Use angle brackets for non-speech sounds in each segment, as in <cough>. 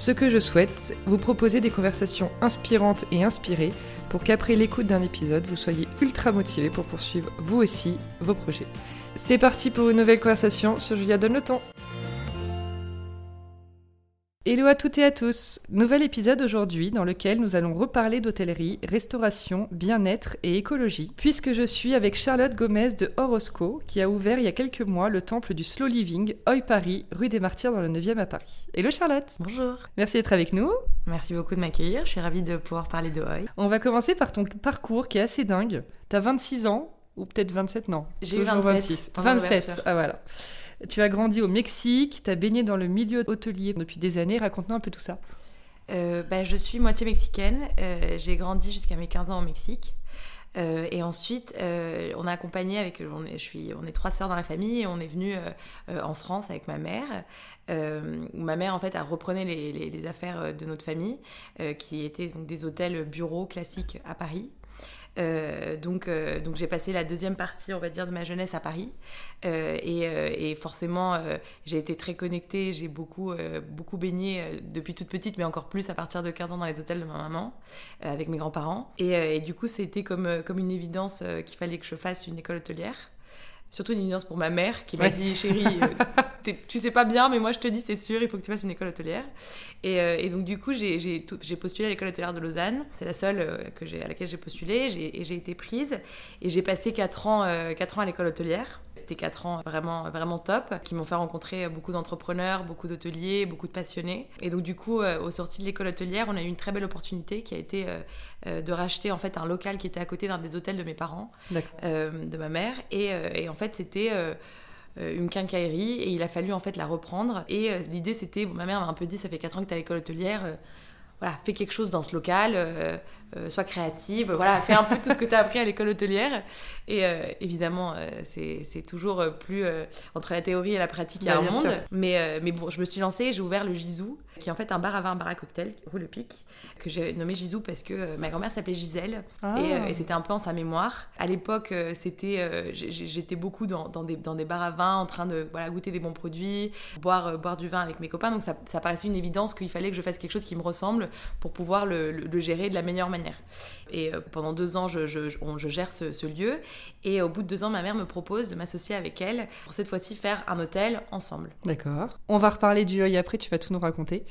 Ce que je souhaite, vous proposer des conversations inspirantes et inspirées pour qu'après l'écoute d'un épisode, vous soyez ultra motivé pour poursuivre vous aussi vos projets. C'est parti pour une nouvelle conversation sur Julia Donne le temps. Hello à toutes et à tous Nouvel épisode aujourd'hui dans lequel nous allons reparler d'hôtellerie, restauration, bien-être et écologie, puisque je suis avec Charlotte Gomez de Horosco, qui a ouvert il y a quelques mois le temple du slow living, Oi Paris, rue des Martyrs dans le 9e à Paris. Hello Charlotte Bonjour Merci d'être avec nous. Merci beaucoup de m'accueillir, je suis ravie de pouvoir parler de Oi. On va commencer par ton parcours qui est assez dingue. T'as 26 ans, ou peut-être 27, non J'ai eu 27. 27, ah voilà. Tu as grandi au Mexique, tu as baigné dans le milieu hôtelier depuis des années. Raconte-nous un peu tout ça. Euh, bah, je suis moitié mexicaine. Euh, j'ai grandi jusqu'à mes 15 ans au Mexique. Euh, et ensuite, on a accompagné avec, on est, je suis, on est trois sœurs dans la famille et on est venu en France avec ma mère. ma mère en fait a reprenait les, les, affaires de notre famille, qui étaient donc des hôtels bureaux classiques à Paris. Euh, donc, euh, donc j'ai passé la deuxième partie, on va dire, de ma jeunesse à Paris. Euh, et, et, forcément, j'ai été très connectée. J'ai beaucoup, beaucoup baigné depuis toute petite, mais encore plus à partir de 15 ans dans les hôtels de ma maman, avec mes grands-parents. Et, et, du coup, c'était comme, comme une évidence qu'il fallait que je fasse une école hôtelière surtout une évidence pour ma mère qui m'a dit chérie <laughs> tu sais pas bien mais moi je te dis c'est sûr il faut que tu fasses une école hôtelière et, euh, et donc, du coup, j'ai postulé à l'école hôtelière de Lausanne. C'est la seule euh, que à laquelle j'ai postulé. Et j'ai été prise. Et j'ai passé 4 ans, euh, ans à l'école hôtelière. C'était 4 ans vraiment, vraiment top, qui m'ont fait rencontrer beaucoup d'entrepreneurs, beaucoup d'hôteliers, beaucoup de passionnés. Et donc, du coup, au sorti de l'école hôtelière, on a eu une très belle opportunité qui a été de racheter en fait un local qui était à côté d'un des hôtels de mes parents, de ma mère. Et, et en fait, c'était euh, une quincaillerie et il a fallu en fait la reprendre. Et euh, l'idée c'était, ma mère m'a un peu dit, ça fait 4 ans que tu es à l'école hôtelière, euh, voilà, fais quelque chose dans ce local, sois créative, voilà, fais un peu tout ce que tu as appris à l'école hôtelière. Et évidemment, c'est toujours plus entre la théorie et la pratique, il y a un monde. Mais, mais bon, je me suis lancée, j'ai ouvert le Gisou, qui est en fait un bar à vin, un bar à cocktail, rue Le Pic, que j'ai nommé Gisou parce que ma grand-mère s'appelait Gisèle ah. et, c'était un peu en sa mémoire. À l'époque, c'était, j'étais beaucoup dans, dans, des, dans des bars à vin en train de voilà, goûter des bons produits, boire, boire du vin avec mes copains. Donc ça, ça paraissait une évidence qu'il fallait que je fasse quelque chose qui me ressemble pour pouvoir le, gérer de la meilleure manière. Et euh, pendant deux ans, je, je, gère ce, lieu. Et au bout de deux ans, ma mère me propose de m'associer avec elle pour cette fois-ci faire un hôtel ensemble. D'accord. On va reparler du œil après, tu vas tout nous raconter.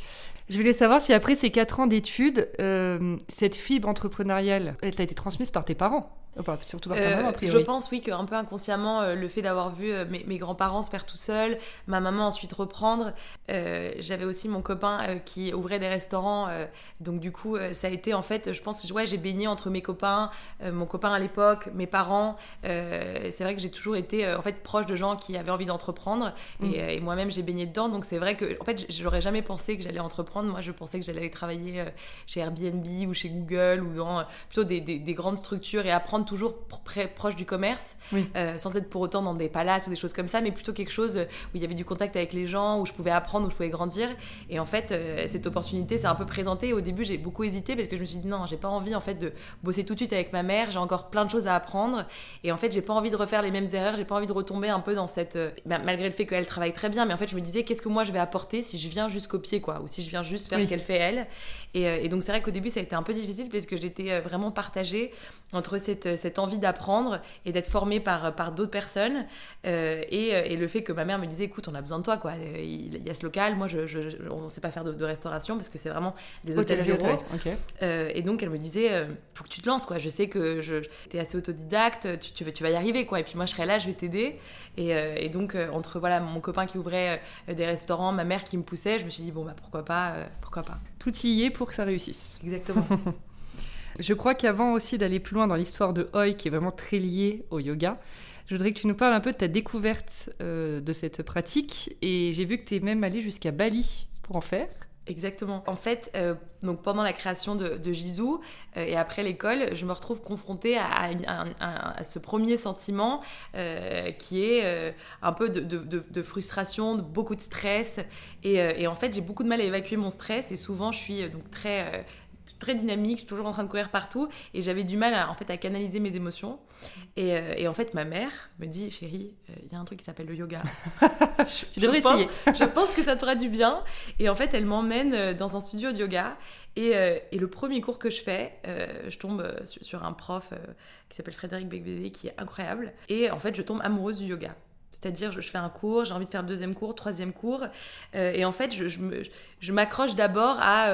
Je voulais savoir si après ces quatre ans d'études, euh, cette fibre entrepreneuriale, elle t'a été transmise par tes parents surtout par ta maman, a priori. Je pense, oui, qu'un peu inconsciemment, euh, le fait d'avoir vu euh, mes, grands-parents se faire tout seuls, ma maman ensuite reprendre. Euh, j'avais aussi mon copain qui ouvrait des restaurants. donc, du coup, ça a été en fait, je pense, ouais, j'ai baigné entre mes copains, mon copain à l'époque, mes parents. c'est vrai que j'ai toujours été en fait proche de gens qui avaient envie d'entreprendre. Et, mm. moi-même, j'ai baigné dedans. Donc, c'est vrai que, en fait, j'aurais jamais pensé que j'allais entreprendre. Moi, je pensais que j'allais aller travailler chez Airbnb ou chez Google ou dans plutôt des, des grandes structures et apprendre toujours proche du commerce, euh, sans être pour autant dans des palaces ou des choses comme ça, mais plutôt quelque chose où il y avait du contact avec les gens, où je pouvais apprendre, où je pouvais grandir. Et en fait, euh, cette opportunité s'est un peu présentée. Au début, j'ai beaucoup hésité parce que je me suis dit non, j'ai pas envie en fait de bosser tout de suite avec ma mère. J'ai encore plein de choses à apprendre. Et en fait, j'ai pas envie de refaire les mêmes erreurs. J'ai pas envie de retomber un peu dans cette. Euh, bah, malgré le fait qu'elle travaille très bien, mais en fait, je me disais qu'est-ce que moi je vais apporter si je viens juste copier quoi, ou si je viens juste faire ce qu'elle fait elle. Et, et donc c'est vrai qu'au début, ça a été un peu difficile parce que j'étais vraiment partagée entre cette, cette envie d'apprendre et d'être formée par, par d'autres personnes. Euh, et, et, le fait que ma mère me disait, écoute, on a besoin de toi, quoi. Il, y a ce local, moi, je, je, on ne sait pas faire de, restauration parce que c'est vraiment des hôtels bureaux. Euh, et donc, elle me disait, euh, faut que tu te lances, quoi. Je sais que je, es assez autodidacte, tu, tu, vas, tu vas y arriver, quoi. Et puis moi, je serai là, je vais t'aider. Et, et, donc, entre voilà, mon copain qui ouvrait des restaurants, ma mère qui me poussait, je me suis dit, bon, bah, pourquoi pas, pourquoi pas. Tout y est pour que ça réussisse. Exactement. <laughs> Je crois qu'avant aussi d'aller plus loin dans l'histoire de Hoi, qui est vraiment très liée au yoga, je voudrais que tu nous parles un peu de ta découverte euh, de cette pratique. Et j'ai vu que tu es même allé jusqu'à Bali pour en faire. Exactement. En fait, euh, donc pendant la création de, de Jizou euh, et après l'école, je me retrouve confrontée à, ce premier sentiment euh, qui est un peu de, frustration, de beaucoup de stress. Et, et en fait, j'ai beaucoup de mal à évacuer mon stress et souvent je suis donc très très dynamique, toujours en train de courir partout, et j'avais du mal à, en fait à canaliser mes émotions. Et, euh, et en fait, ma mère me dit, chérie, euh, il y a un truc qui s'appelle le yoga. <laughs> je, tu devrais essayer. je pense que ça te fera du bien. Et en fait, elle m'emmène euh, dans un studio de yoga. Et, et le premier cours que je fais, je tombe sur, un prof qui s'appelle Frédéric Becbédé, qui est incroyable. Et en fait, je tombe amoureuse du yoga. C'est-à-dire, je, fais un cours, j'ai envie de faire le deuxième cours, troisième cours. et en fait, je, je m'accroche d'abord à,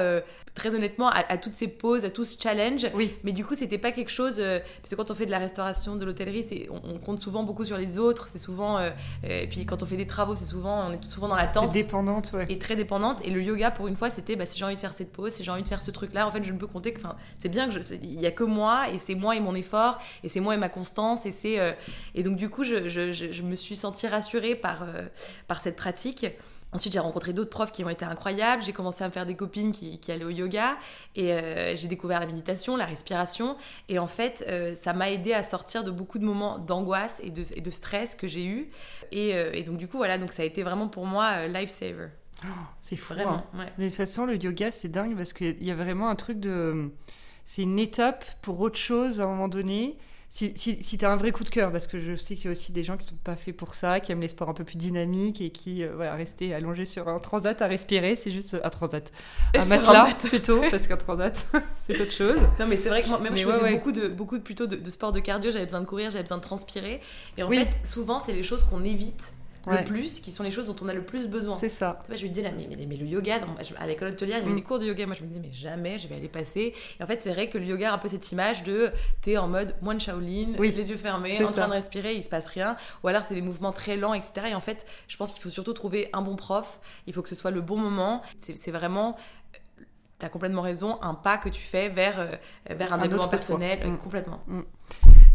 très honnêtement, à, toutes ces pauses, à tout ce challenge. Oui. Mais du coup, c'était pas quelque chose. Euh, parce que quand on fait de la restauration, de l'hôtellerie, on, on, compte souvent beaucoup sur les autres. C'est souvent. Euh, euh, et puis quand on fait des travaux, c'est souvent. On est souvent dans l'attente. dépendante, ouais. Et très dépendante. Et le yoga, pour une fois, c'était bah, si j'ai envie de faire cette pause, si j'ai envie de faire ce truc-là, en fait, je ne peux compter que. Enfin, c'est bien que Il y a que moi, et c'est moi et mon effort, et c'est moi et ma constance. Et, c'est, et donc, du coup, je, je, je, me suis sentie rassurée par, par cette pratique. Ensuite, j'ai rencontré d'autres profs qui ont été incroyables. J'ai commencé à me faire des copines qui, allaient au yoga. Et euh, j'ai découvert la méditation, la respiration. Et en fait, euh, ça m'a aidé à sortir de beaucoup de moments d'angoisse et de, stress que j'ai eu. Euh, et, donc, du coup, voilà, donc ça a été vraiment pour moi lifesaver. Oh, c'est fou. Vraiment, hein. Mais de toute façon, le yoga, c'est dingue parce qu'il y a vraiment un truc de. C'est une étape pour autre chose à un moment donné si, si, si tu as un vrai coup de cœur, parce que je sais qu'il y a aussi des gens qui sont pas faits pour ça, qui aiment les sports un peu plus dynamiques et qui, euh, voilà, rester allongé sur un transat à respirer, c'est juste un transat. Un <laughs> matelas plutôt, parce qu'un transat, <laughs> c'est autre chose. Non, mais c'est vrai que moi, même je faisais beaucoup, de, beaucoup plutôt de, de sport de cardio, j'avais besoin de courir, j'avais besoin de transpirer. Et en fait, souvent, c'est les choses qu'on évite le plus, qui sont les choses dont on a le plus besoin. C'est ça. je lui disais, là, mais, mais, le yoga, à l'école hôtelière, il y avait mm. des cours de yoga. Moi, je me disais, mais jamais je vais aller passer. Et en fait, c'est vrai que le yoga a un peu cette image de t'es en mode moine Shaolin, les yeux fermés, en train de respirer, il se passe rien. Ou alors, c'est des mouvements très lents, etc. Et en fait, je pense qu'il faut surtout trouver un bon prof. Il faut que ce soit le bon moment. C'est vraiment tu as complètement raison, un pas que tu fais vers, euh, vers un, développement personnel, mm. complètement. Mm.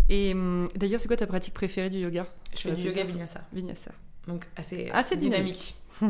Et d'ailleurs, c'est quoi ta pratique préférée du yoga? Je fais du yoga vinyasa. Vinyasa. Donc assez, assez dynamique. <laughs>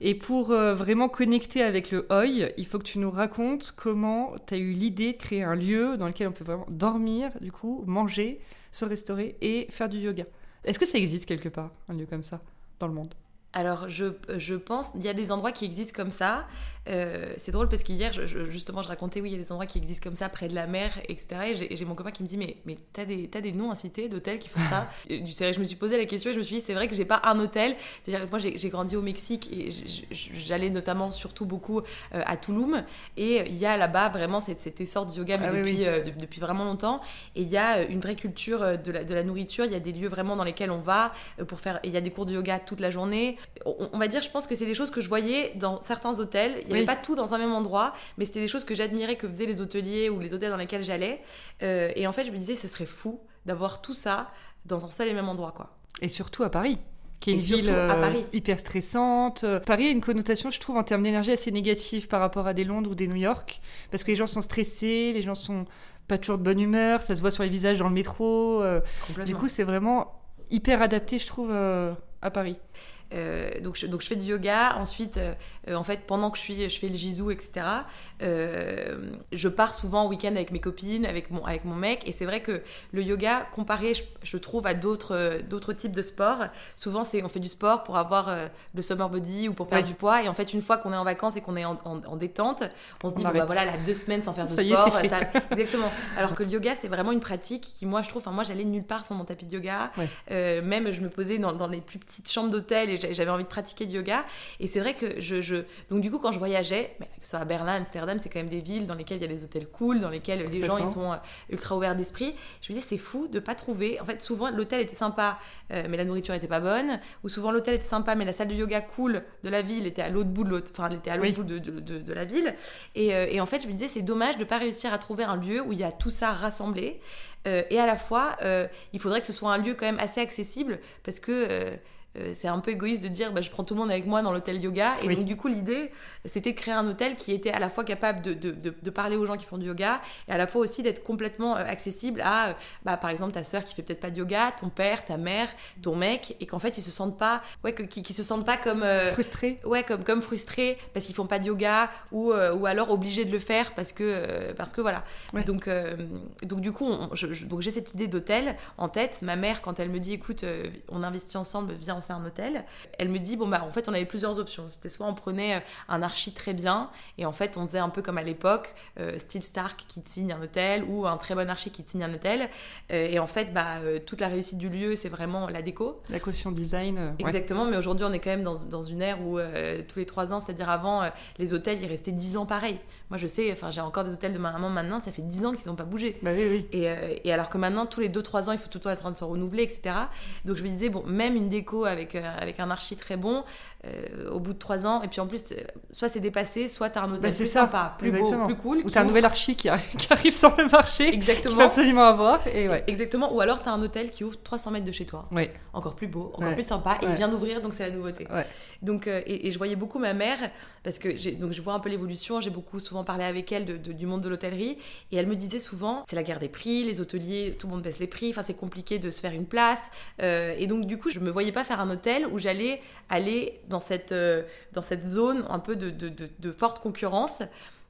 Et pour euh, vraiment connecter avec le oi, il faut que tu nous racontes comment tu as eu l'idée de créer un lieu dans lequel on peut vraiment dormir, du coup, manger, se restaurer et faire du yoga. Est-ce que ça existe quelque part, un lieu comme ça, dans le monde? Alors, je, je pense, il y a des endroits qui existent comme ça. Euh, c'est drôle parce qu'hier, je, justement, je racontais, oui, il y a des endroits qui existent comme ça, près de la mer, etc. Et j'ai mon copain qui me dit, mais, mais t'as des, as des noms à citer d'hôtels qui font ça <laughs> Du Je me suis posé la question et je me suis dit, c'est vrai que j'ai pas un hôtel. C'est-à-dire que moi, j'ai grandi au Mexique et j'allais notamment, surtout beaucoup euh, à Tulum. Et il y a là-bas vraiment cette, cet essor du yoga mais ah depuis, euh, depuis vraiment longtemps. Et il y a une vraie culture de la, de la nourriture. Il y a des lieux vraiment dans lesquels on va pour faire. Il y a des cours de yoga toute la journée. On, on va dire, je pense que c'est des choses que je voyais dans certains hôtels. Il y pas tout dans un même endroit, mais c'était des choses que j'admirais que faisaient les hôteliers ou les hôtels dans lesquels j'allais. Euh, et en fait, je me disais, ce serait fou d'avoir tout ça dans un seul et même endroit, quoi. Et surtout à Paris qui est une ville euh, hyper stressante. Paris a une connotation, je trouve, en termes d'énergie assez négative par rapport à des Londres ou des New York, parce que les gens sont stressés, les gens sont pas toujours de bonne humeur, ça se voit sur les visages dans le métro. Euh. du coup, c'est vraiment hyper adapté, je trouve, à Paris. Euh, donc, je, donc je fais du yoga. Ensuite, euh, en fait, pendant que je, suis, je fais le jizou, etc., euh, je pars souvent au week-end avec mes copines, avec mon, avec mon mec. Et c'est vrai que le yoga, comparé, je, trouve, à d'autres, d'autres types de sports, souvent, c'est on fait du sport pour avoir le summer body ou pour perdre du poids. Et en fait, une fois qu'on est en vacances et qu'on est en, en, détente, on se dit, bon, bah, voilà, là, deux semaines sans faire de sport. ça, <laughs> exactement. Alors que le yoga, c'est vraiment une pratique qui, moi, je trouve, enfin, moi, j'allais nulle part sans mon tapis de yoga. même, je me posais dans, dans les plus petites chambres d'hôtel et j'avais envie de pratiquer du yoga. Et c'est vrai que je, Donc, du coup, quand je voyageais, que ce soit à Berlin, Amsterdam, c'est quand même des villes dans lesquelles il y a des hôtels cool, dans lesquels les gens ils sont euh, ultra ouverts d'esprit. Je me disais, c'est fou de pas trouver. En fait, souvent, l'hôtel était sympa, euh, mais la nourriture était pas bonne. Ou souvent, l'hôtel était sympa, mais la salle de yoga cool de la ville était à l'autre bout de l'autre. Enfin, elle était à l'autre bout de, de, de, la ville. Et, euh, et, en fait, je me disais, c'est dommage de pas réussir à trouver un lieu où il y a tout ça rassemblé. et à la fois, il faudrait que ce soit un lieu quand même assez accessible parce que euh, c'est un peu égoïste de dire bah, je prends tout le monde avec moi dans l'hôtel yoga. Et donc, du coup, l'idée, c'était de créer un hôtel qui était à la fois capable de, de, de, parler aux gens qui font du yoga et à la fois aussi d'être complètement euh, accessible à, euh, bah, par exemple, ta sœur qui fait peut-être pas de yoga, ton père, ta mère, ton mec, et qu'en fait, ils se sentent pas, ouais, qu'ils se sentent pas comme. frustrés. Ouais, comme, comme frustrés parce qu'ils font pas de yoga ou, ou alors obligés de le faire parce que, parce que voilà. Donc, donc, du coup, j'ai cette idée d'hôtel en tête. Ma mère, quand elle me dit écoute, on investit ensemble, viens, on fait un hôtel. Elle me dit bon bah en fait on avait plusieurs options. C'était soit on prenait euh, un archi très bien et en fait on faisait un peu comme à l'époque, euh, style Stark qui te signe un hôtel ou un très bon archi qui te signe un hôtel. Euh, et en fait bah toute la réussite du lieu c'est vraiment la déco. La caution design. Exactement. Mais aujourd'hui on est quand même dans, dans une ère où tous les trois ans, c'est-à-dire avant les hôtels ils restaient dix ans pareil. Moi je sais, enfin j'ai encore des hôtels de ma maman maintenant, ça fait dix ans qu'ils n'ont pas bougé. Bah oui, oui. Et, et, alors que maintenant tous les deux trois ans il faut tout le temps être en train de se renouveler etc. Donc je me disais bon même une déco avec avec un archi très bon euh, au bout de trois ans. Et puis en plus, euh, soit c'est dépassé, soit t'as un hôtel bah, plus sympa, plus beau, plus cool. Ou t'as un nouvel archi <laughs> qui, arrive sur le marché. Exactement. Qu'il faut absolument avoir. Et ouais. Exactement. Ou alors t'as un hôtel qui ouvre 300 mètres de chez toi. Ouais. Encore plus beau, encore plus sympa. Et il vient d'ouvrir, donc c'est la nouveauté. Donc, euh, et, je voyais beaucoup ma mère, parce que donc je vois un peu l'évolution. J'ai beaucoup souvent parlé avec elle de, du monde de l'hôtellerie. Et elle me disait souvent, c'est la guerre des prix, les hôteliers, tout le monde baisse les prix. Enfin, c'est compliqué de se faire une place. et donc, du coup, je me voyais pas faire un hôtel où j'allais aller dans cette, euh, zone un peu de forte concurrence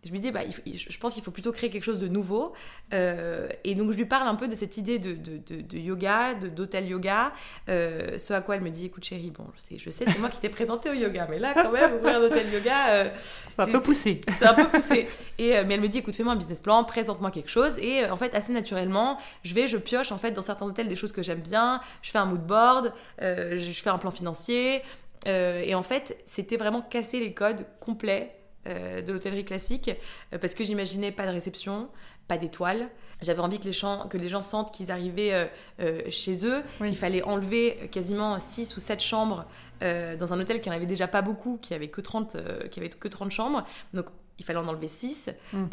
je me dis, bah, je pense qu'il faut plutôt créer quelque chose de nouveau. Euh, et donc, je lui parle un peu de cette idée de, de, de, yoga, d'hôtel yoga. Euh, ce à quoi elle me dit, écoute chérie, bon, je sais, je sais c'est moi qui t'ai présenté au yoga, mais là, quand même, ouvrir un hôtel yoga... Euh, c'est un peu poussé. C'est un peu poussé. Et, mais elle me dit, écoute, fais-moi un business plan, présente-moi quelque chose. Et en fait, assez naturellement, je vais, je pioche en fait dans certains hôtels des choses que j'aime bien. Je fais un mood board, je fais un plan financier. et en fait, c'était vraiment casser les codes complets euh, de l'hôtellerie classique euh, parce que j'imaginais pas de réception, pas d'étoiles. J'avais envie que les, gens, que les gens sentent qu'ils arrivaient euh, chez eux. Il fallait enlever quasiment 6 ou 7 chambres dans un hôtel qui n'en avait déjà pas beaucoup, qui avait que 30, qui avait que 30 chambres. Donc il fallait en enlever 6 mm.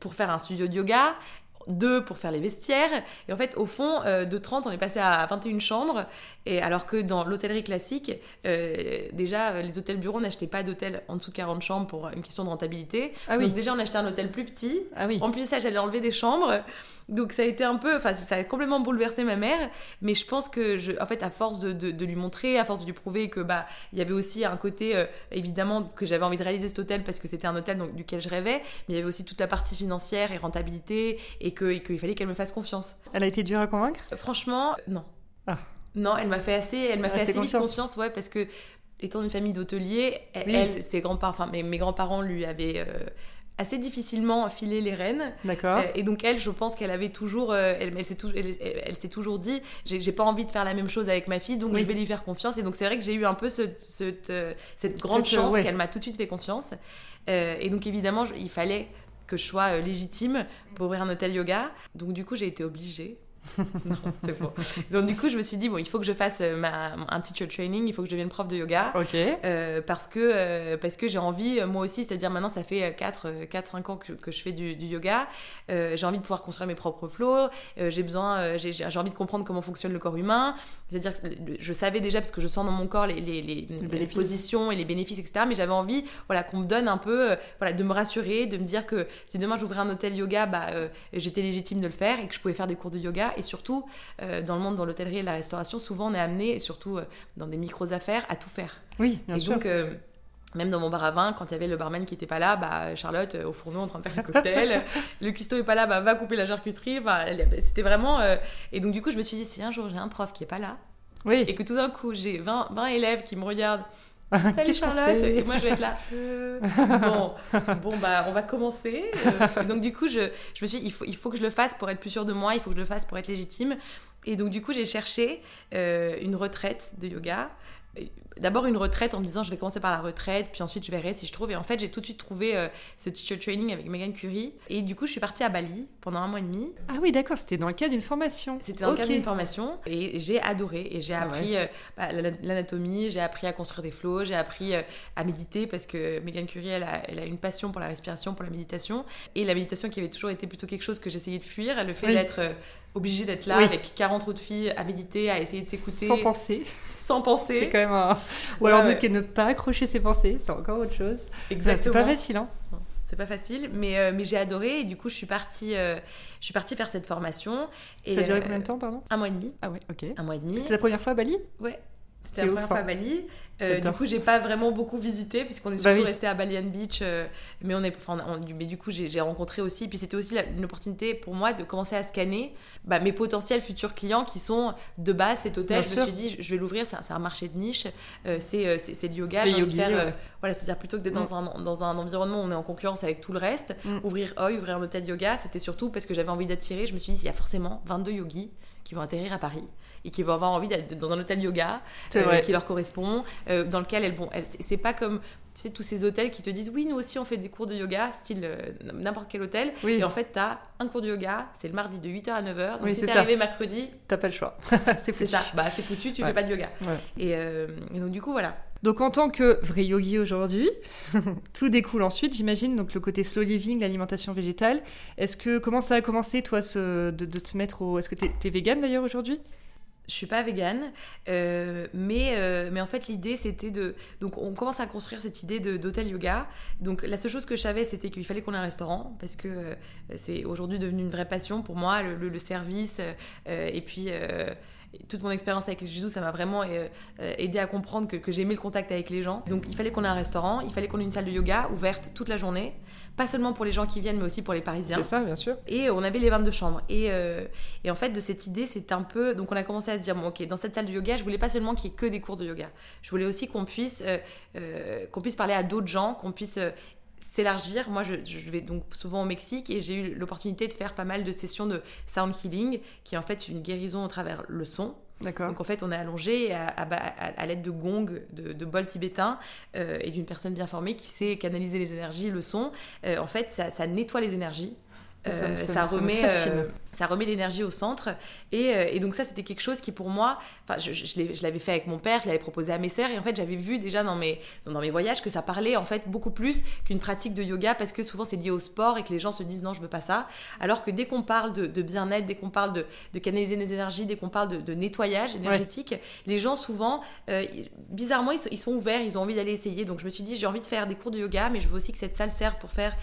pour faire un studio de yoga deux pour faire les vestiaires. Et en fait, au fond, euh, de 30, on est passé à 21 chambres. Et alors que dans l'hôtellerie classique, euh, déjà, les hôtels bureaux n'achetaient pas d'hôtel en dessous de 40 chambres pour une question de rentabilité. Ah Donc déjà, on achetait un hôtel plus petit. Ah oui. En plus, ça, j'allais enlever des chambres. Donc ça a été un peu, enfin ça a complètement bouleversé ma mère, mais je pense que, je, en fait, à force de, de, lui montrer, à force de lui prouver que bah il y avait aussi un côté euh, évidemment que j'avais envie de réaliser cet hôtel parce que c'était un hôtel donc, duquel je rêvais, mais il y avait aussi toute la partie financière et rentabilité et que qu'il fallait qu'elle me fasse confiance. Elle a été dure à convaincre? Franchement, non. Ah. Non, elle m'a fait assez, elle m'a fait assez confiance. confiance, ouais, parce que étant une famille d'hôteliers, elle, ses grands-parents, enfin mes, mes grands-parents lui avaient euh, assez difficilement filer les rênes. D'accord. Euh, et donc elle, je pense qu'elle avait toujours, euh, elle, elle s'est toujours, dit, j'ai pas envie de faire la même chose avec ma fille, donc je vais lui faire confiance. Et donc c'est vrai que j'ai eu un peu ce, cette grande chance qu'elle m'a tout de suite fait confiance. et donc évidemment, il fallait que je sois légitime pour ouvrir un hôtel yoga. Donc du coup, j'ai été obligée <laughs> non, c'est faux. Donc du coup, je me suis dit bon, il faut que je fasse euh, ma, un teacher training, il faut que je devienne prof de yoga. Ok. Euh, parce que euh, parce que j'ai envie, moi aussi, c'est-à-dire maintenant ça fait 4 4 5 ans que, que je fais du, du yoga. j'ai envie de pouvoir construire mes propres flows. j'ai besoin, j'ai, j'ai envie de comprendre comment fonctionne le corps humain. C'est-à-dire que je savais déjà parce que je sens dans mon corps les, les, les, les positions et les bénéfices, etc. Mais j'avais envie, voilà, qu'on me donne un peu, voilà, de me rassurer, de me dire que si demain j'ouvrais un hôtel yoga, bah, j'étais légitime de le faire et que je pouvais faire des cours de yoga et surtout, euh, dans le monde de l'hôtellerie et la restauration, souvent on est amené, et surtout euh, dans des micros affaires, à tout faire. Oui, bien et sûr. donc, euh, même dans mon bar à vin, quand il y avait le barman qui n'était pas là, bah, Charlotte au fourneau en train de faire le cocktail, <laughs> le cuistot est pas là, bah, va couper la charcuterie. Enfin, c'était vraiment. Et donc, du coup, je me suis dit, si un jour j'ai un prof qui est pas là, oui. et que tout d'un coup j'ai 20, 20 élèves qui me regardent Salut Charlotte Et moi je vais être là. Euh, <laughs> bon, bon, bah on va commencer. Euh, donc du coup, je, je me suis dit, il faut, il faut que je le fasse pour être plus sûre de moi, il faut que je le fasse pour être légitime. Et donc du coup, j'ai cherché euh, une retraite de yoga d'abord une retraite en me disant je vais commencer par la retraite, puis ensuite je verrai si je trouve. Et en fait, j'ai tout de suite trouvé euh, ce teacher training avec Megan Curie. Et du coup, je suis partie à Bali pendant un mois et demi. Ah oui, d'accord, c'était dans le cadre d'une formation. C'était dans le cadre d'une formation. Et j'ai adoré. Et j'ai ah appris euh, bah, l'anatomie, j'ai appris à construire des flots, j'ai appris euh, à méditer parce que Megan Curie, elle a, elle a, une passion pour la respiration, pour la méditation. Et la méditation qui avait toujours été plutôt quelque chose que j'essayais de fuir, le fait d'être obligé d'être là avec 40 autres filles à méditer, à essayer de s'écouter. Sans penser. Sans penser. C'est quand même un. Ou alors ne pas accrocher ses pensées, c'est encore autre chose. Exactement. C'est pas facile, hein c'est pas facile, mais, euh, mais j'ai adoré et du coup je suis partie, euh, je suis partie faire cette formation. Et, ça a duré combien de temps, pardon? Un mois et demi. Ah ouais, ok. Un mois et demi. C'était la première fois à Bali? Ouais. C'était la première fois à Bali. Euh, du coup, j'ai pas vraiment beaucoup visité puisqu'on est bah surtout resté à Balian Beach. Euh, mais on est, enfin, mais du coup, j'ai rencontré aussi. Puis c'était aussi une opportunité pour moi de commencer à scanner bah, mes potentiels futurs clients qui sont de base cet hôtel. je me suis dit, je vais l'ouvrir. C'est un, marché de niche. Euh, c'est du yoga. J'ai envie faire, voilà, c'est-à-dire plutôt que d'être dans, mm. un, dans un environnement où on est en concurrence avec tout le reste, mm. ouvrir Oi, ouvrir un hôtel yoga, c'était surtout parce que j'avais envie d'attirer. Je me suis dit, il y a forcément 22 yogis qui vont atterrir à Paris et qui vont avoir envie d'être dans un hôtel yoga euh, qui leur correspond, euh, dans lequel elles vont. Elles, c'est pas comme tu sais, tous ces hôtels qui te disent oui, nous aussi on fait des cours de yoga, style euh, n'importe quel hôtel. Et en fait, tu as un cours de yoga, c'est le mardi de 8h à 9h. Donc si t'es arrivé mercredi. T'as pas le choix. <laughs> c'est foutu. ça, bah, c'est foutu, tu fais pas de yoga. Et, donc, du coup, voilà. Donc, en tant que vrai yogi aujourd'hui, <laughs> tout découle ensuite, j'imagine. Donc, le côté slow living, l'alimentation végétale. Est-ce que, comment ça a commencé, toi, ce, de, te mettre au. Est-ce que tu es, vegan d'ailleurs aujourd'hui? Je suis pas végane, euh, mais, euh, mais en fait l'idée c'était de... Donc on commence à construire cette idée d'hôtel yoga. Donc la seule chose que je savais c'était qu'il fallait qu'on ait un restaurant parce que euh, c'est aujourd'hui devenu une vraie passion pour moi, le service. et puis toute mon expérience avec les judo, ça m'a vraiment euh, euh, aidé à comprendre que, que j'aimais le contact avec les gens. Donc il fallait qu'on ait un restaurant, il fallait qu'on ait une salle de yoga ouverte toute la journée, pas seulement pour les gens qui viennent, mais aussi pour les Parisiens. C'est ça, bien sûr. Et on avait les 22 chambres. Et, euh, et en fait, de cette idée, c'est un peu. Donc on a commencé à se dire, bon, ok, dans cette salle de yoga, je voulais pas seulement qu'il y ait que des cours de yoga. Je voulais aussi qu'on puisse, qu'on puisse parler à d'autres gens, qu'on puisse s'élargir. Moi, je, vais donc souvent au Mexique et j'ai eu l'opportunité de faire pas mal de sessions de sound healing, qui est en fait une guérison au travers le son. Donc en fait, on est allongé à, à, l'aide de gongs, de, de bols tibétains euh, et d'une personne bien formée qui sait canaliser les énergies, le son. Euh, en fait, ça, ça nettoie les énergies. Euh, ça, remet, euh, ça remet l'énergie au centre. Et, euh, et donc ça, c'était quelque chose qui pour moi, enfin, je, je, l'avais fait avec mon père, je l'avais proposé à mes sœurs, et en fait, j'avais vu déjà dans mes, dans mes voyages que ça parlait en fait beaucoup plus qu'une pratique de yoga, parce que souvent c'est lié au sport et que les gens se disent non, je veux pas ça. Alors que dès qu'on parle de, de bien-être, dès qu'on parle de, de, canaliser les énergies, dès qu'on parle de, nettoyage énergétique, les gens souvent, bizarrement, ils, ils, sont ouverts, ils ont envie d'aller essayer. Donc je me suis dit, j'ai envie de faire des cours de yoga, mais je veux aussi que cette salle serve pour faire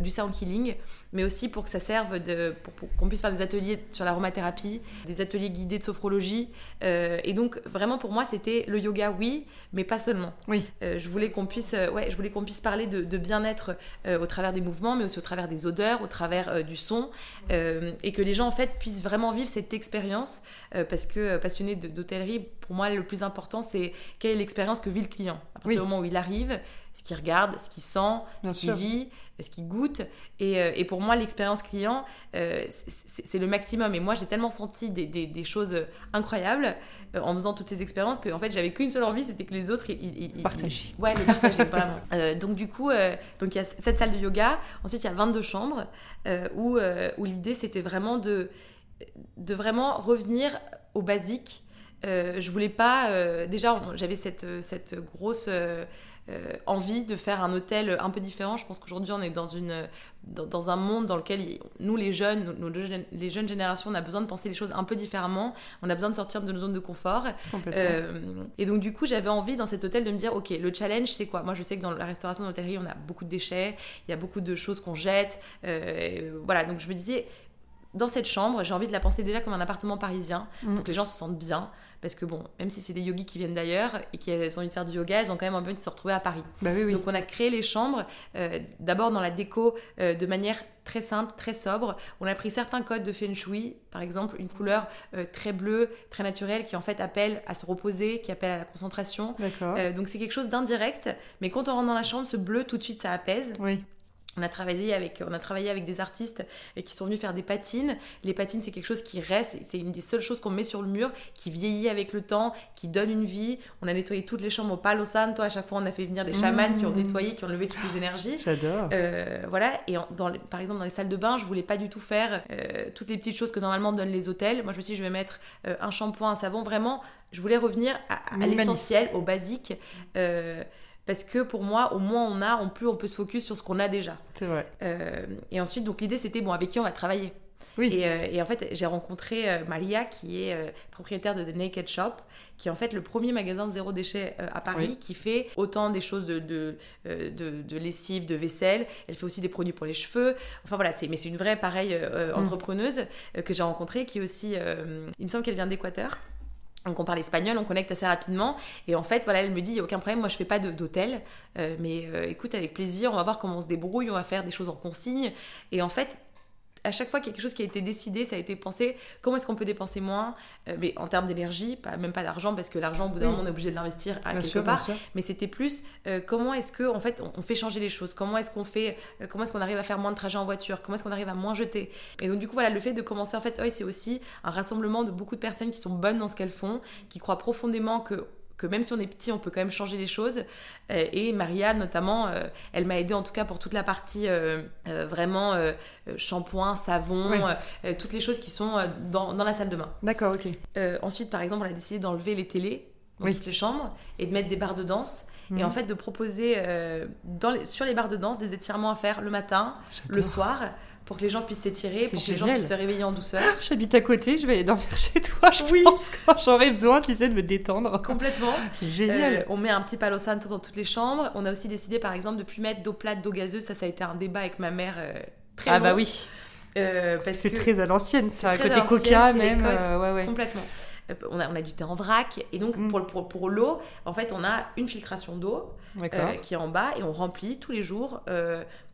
du sound healing, mais aussi pour que ça serve de, pour, qu'on puisse faire des ateliers sur l'aromathérapie, des ateliers guidés de sophrologie. Euh, et donc, vraiment, pour moi, c'était le yoga, oui, mais pas seulement. Oui. Euh, je voulais qu'on puisse, euh, ouais, je voulais qu'on puisse parler de, bien-être au travers des mouvements, mais aussi au travers des odeurs, au travers du son, et que les gens, en fait, puissent vraiment vivre cette expérience. parce que, passionné d'hôtellerie, pour moi, le plus important, c'est quelle est l'expérience que vit le client. À partir du moment où il arrive, ce qu'il regarde, ce qu'il sent, ce qu'il vit, ce qu'il goûte. Et, euh, et, pour moi, l'expérience client, euh, c'est le maximum. Et moi, j'ai tellement senti des, des, choses incroyables euh, en faisant toutes ces expériences que en fait, j'avais qu'une seule envie, c'était que les autres ils, partagent. Ouais, les partager <laughs> vraiment. donc du coup, donc il y a cette salle de yoga. Ensuite, il y a 22 chambres où, où l'idée c'était vraiment de de vraiment revenir au basique. Je voulais pas. déjà, j'avais cette, cette grosse euh, envie de faire un hôtel un peu différent. Je pense qu'aujourd'hui, on est dans, une, dans, un monde dans lequel nous, les jeunes, les jeunes générations, on a besoin de penser les choses un peu différemment. On a besoin de sortir de nos zones de confort. Euh, et donc, du coup, j'avais envie dans cet hôtel de me dire, OK, le challenge, c'est quoi? Moi, je sais que dans la restauration d'hôtellerie, on a beaucoup de déchets, il y a beaucoup de choses qu'on jette. Euh, voilà, donc je me disais, dans cette chambre, j'ai envie de la penser déjà comme un appartement parisien, mm. pour que les gens se sentent bien. Parce que bon, même si c'est des yogis qui viennent d'ailleurs et qui ont envie de faire du yoga, elles ont quand même envie de se retrouver à Paris. Bah Donc on a créé les chambres, euh, d'abord dans la déco, euh, de manière très simple, très sobre. On a pris certains codes de Feng Shui, par exemple une couleur euh, très bleue, très naturelle, qui en fait appelle à se reposer, qui appelle à la concentration. donc c'est quelque chose d'indirect, mais quand on rentre dans la chambre, ce bleu, tout de suite, ça apaise. Oui. On a, travaillé avec, on a travaillé avec des artistes qui sont venus faire des patines. Les patines, c'est quelque chose qui reste, c'est une des seules choses qu'on met sur le mur, qui vieillit avec le temps, qui donne une vie. On a nettoyé toutes les chambres au Palo Santo. À chaque fois, on a fait venir des chamans qui ont mmh. nettoyé, qui ont levé toutes les énergies. J'adore. Euh, voilà. Et dans par exemple, dans les salles de bain, je voulais pas du tout faire euh, toutes les petites choses que normalement donnent les hôtels. Moi, je me suis dit, je vais mettre euh, un shampoing, un savon. Vraiment, je voulais revenir à, l'essentiel, au basique parce que pour moi, au moins on a, en plus on peut se focus sur ce qu'on a déjà. C'est vrai. Euh, et ensuite, donc l'idée c'était bon, avec qui on va travailler? Oui. Et, en fait, j'ai rencontré Maria, qui est propriétaire de The Naked Shop, qui est en fait le premier magasin zéro déchet à Paris, qui fait autant des choses de, de, de, lessive, de vaisselle. Elle fait aussi des produits pour les cheveux. Enfin voilà, mais c'est une vraie, pareille, mm. entrepreneuse que j'ai rencontrée, qui est aussi, il me semble qu'elle vient d'Équateur. Donc on parle espagnol, on connecte assez rapidement. Et en fait, voilà, elle me dit, il n'y a aucun problème, moi je fais pas d'hôtel, euh, mais euh, écoute, avec plaisir, on va voir comment on se débrouille, on va faire des choses en consigne. Et en fait, à chaque fois qu'il y a quelque chose qui a été décidé, ça a été pensé comment est-ce qu'on peut dépenser moins, euh, mais en termes d'énergie, pas, même pas d'argent, parce que l'argent, au bout d'un moment, on est obligé de l'investir à quelque part. Mais c'était plus euh, comment est-ce que, en fait, on, fait changer les choses, comment est-ce qu'on fait, euh, comment est-ce qu'on arrive à faire moins de trajets en voiture, comment est-ce qu'on arrive à moins jeter? Et donc, du coup, voilà, le fait de commencer, en fait, c'est aussi un rassemblement de beaucoup de personnes qui sont bonnes dans ce qu'elles font, qui croient profondément que que même si on est petit, on peut quand même changer les choses. Euh, et Maria, notamment, euh, elle m'a aidé en tout cas pour toute la partie euh, vraiment shampoing, savon, toutes les choses qui sont dans, dans, la salle de bain. D'accord, ok. ensuite, par exemple, on a décidé d'enlever les télés dans toutes les chambres et de mettre des barres de danse. Et en mhm. fait, de proposer dans les, sur les barres de danse des étirements à faire le matin, le soir pour que les gens puissent s'étirer, pour que les gens puissent se réveiller en douceur. <laughs> J'habite à côté, je vais aller dormir <laughs> chez toi, je oui. pense, quand j'aurai besoin, tu sais, de me détendre. Complètement. C'est génial. Euh, on met un petit palo santo dans toutes les chambres. On a aussi décidé, par exemple, de plus mettre d'eau plate, d'eau gazeuse. Ça, ça a été un débat avec ma mère euh, très Ah bah oui. Euh, parce c'est très à l'ancienne, ça, côté coca même. ouais, ouais. Complètement. On a, on a, du thé en vrac. Et donc, mm. pour, pour, pour l'eau, en fait, on a une filtration d'eau qui est en bas et on remplit tous les jours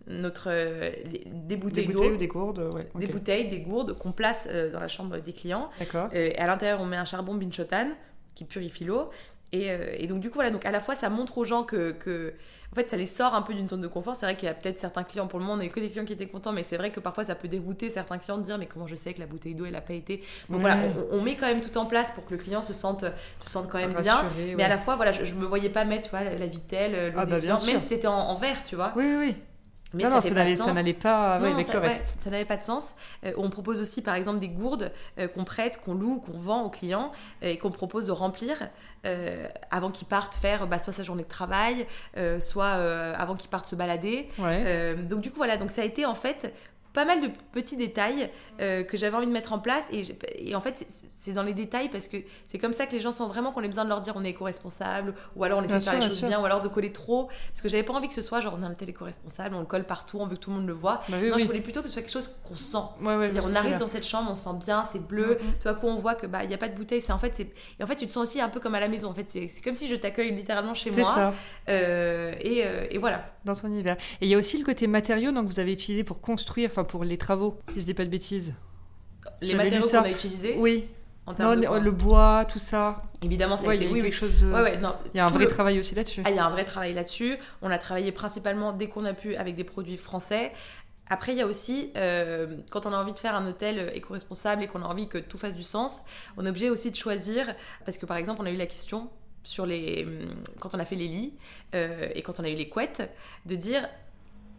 notre, euh, des bouteilles d'eau. ou des gourdes Des bouteilles, des gourdes qu'on place euh, dans la chambre des clients. D'accord. Euh, et à l'intérieur, on met un charbon binchotan qui purifie l'eau. Et, et, donc, du coup, voilà, donc à la fois, ça montre aux gens que, que en fait, ça les sort un peu d'une zone de confort. C'est vrai qu'il y a peut-être certains clients, pour le moment, on n'a que des clients qui étaient contents, mais c'est vrai que parfois ça peut dérouter certains clients de dire mais comment je sais que la bouteille d'eau elle n'a pas été? Donc voilà, on, met quand même tout en place pour que le client se sente, se sente quand même bien. Mais à la fois, voilà, je, ne me voyais pas mettre tu vois, la, vitelle, l'eau ah, bah, même si c'était en, en verre, tu vois. Oui, oui. Mais non, ça, n'allait pas avec le reste. ça n'avait pas de sens. Euh, on propose aussi, par exemple, des gourdes euh, qu'on prête, qu'on loue, qu'on vend aux clients euh, et qu'on propose de remplir avant qu'ils partent faire bah, soit sa journée de travail, soit avant qu'ils partent se balader. donc du coup, voilà, donc ça a été en fait pas mal de petits détails euh, que j'avais envie de mettre en place. Et, en fait, c'est dans les détails parce que c'est comme ça que les gens sentent vraiment qu'on a besoin de leur dire on est éco-responsable, ou alors on essaie de faire les choses bien, ou alors de coller trop. Parce que j'avais pas envie que ce soit genre on est un tel éco-responsable, on le colle partout, on veut que tout le monde le voit. Bah non, je voulais plutôt que ce soit quelque chose qu'on sent. on arrive dans cette chambre, on sent bien, c'est bleu. Mm-hmm. Tout à coup, on voit que bah il y a pas de bouteille. C'est en fait, et en fait, tu te sens aussi un peu comme à la maison. En fait, c'est comme si je t'accueille littéralement chez moi. Ça. Euh, et, euh, et voilà. Dans ton univers. Et il y a aussi le côté matériaux donc vous avez utilisé pour construire, enfin pour les travaux si je dis pas de bêtises. Les matériaux qu'on a utilisés Oui. En le bois, tout ça. Évidemment, ça a été il y a quelque chose de. il y a un vrai travail aussi là-dessus. Ah, il y a un vrai travail là-dessus. On a travaillé principalement dès qu'on a pu avec des produits français. Après, il y a aussi, euh, quand on a envie de faire un hôtel éco-responsable et qu'on a envie que tout fasse du sens, on est obligé aussi de choisir, parce que par exemple, on a eu la question sur les, quand on a fait les lits euh, et quand on a eu les couettes, de dire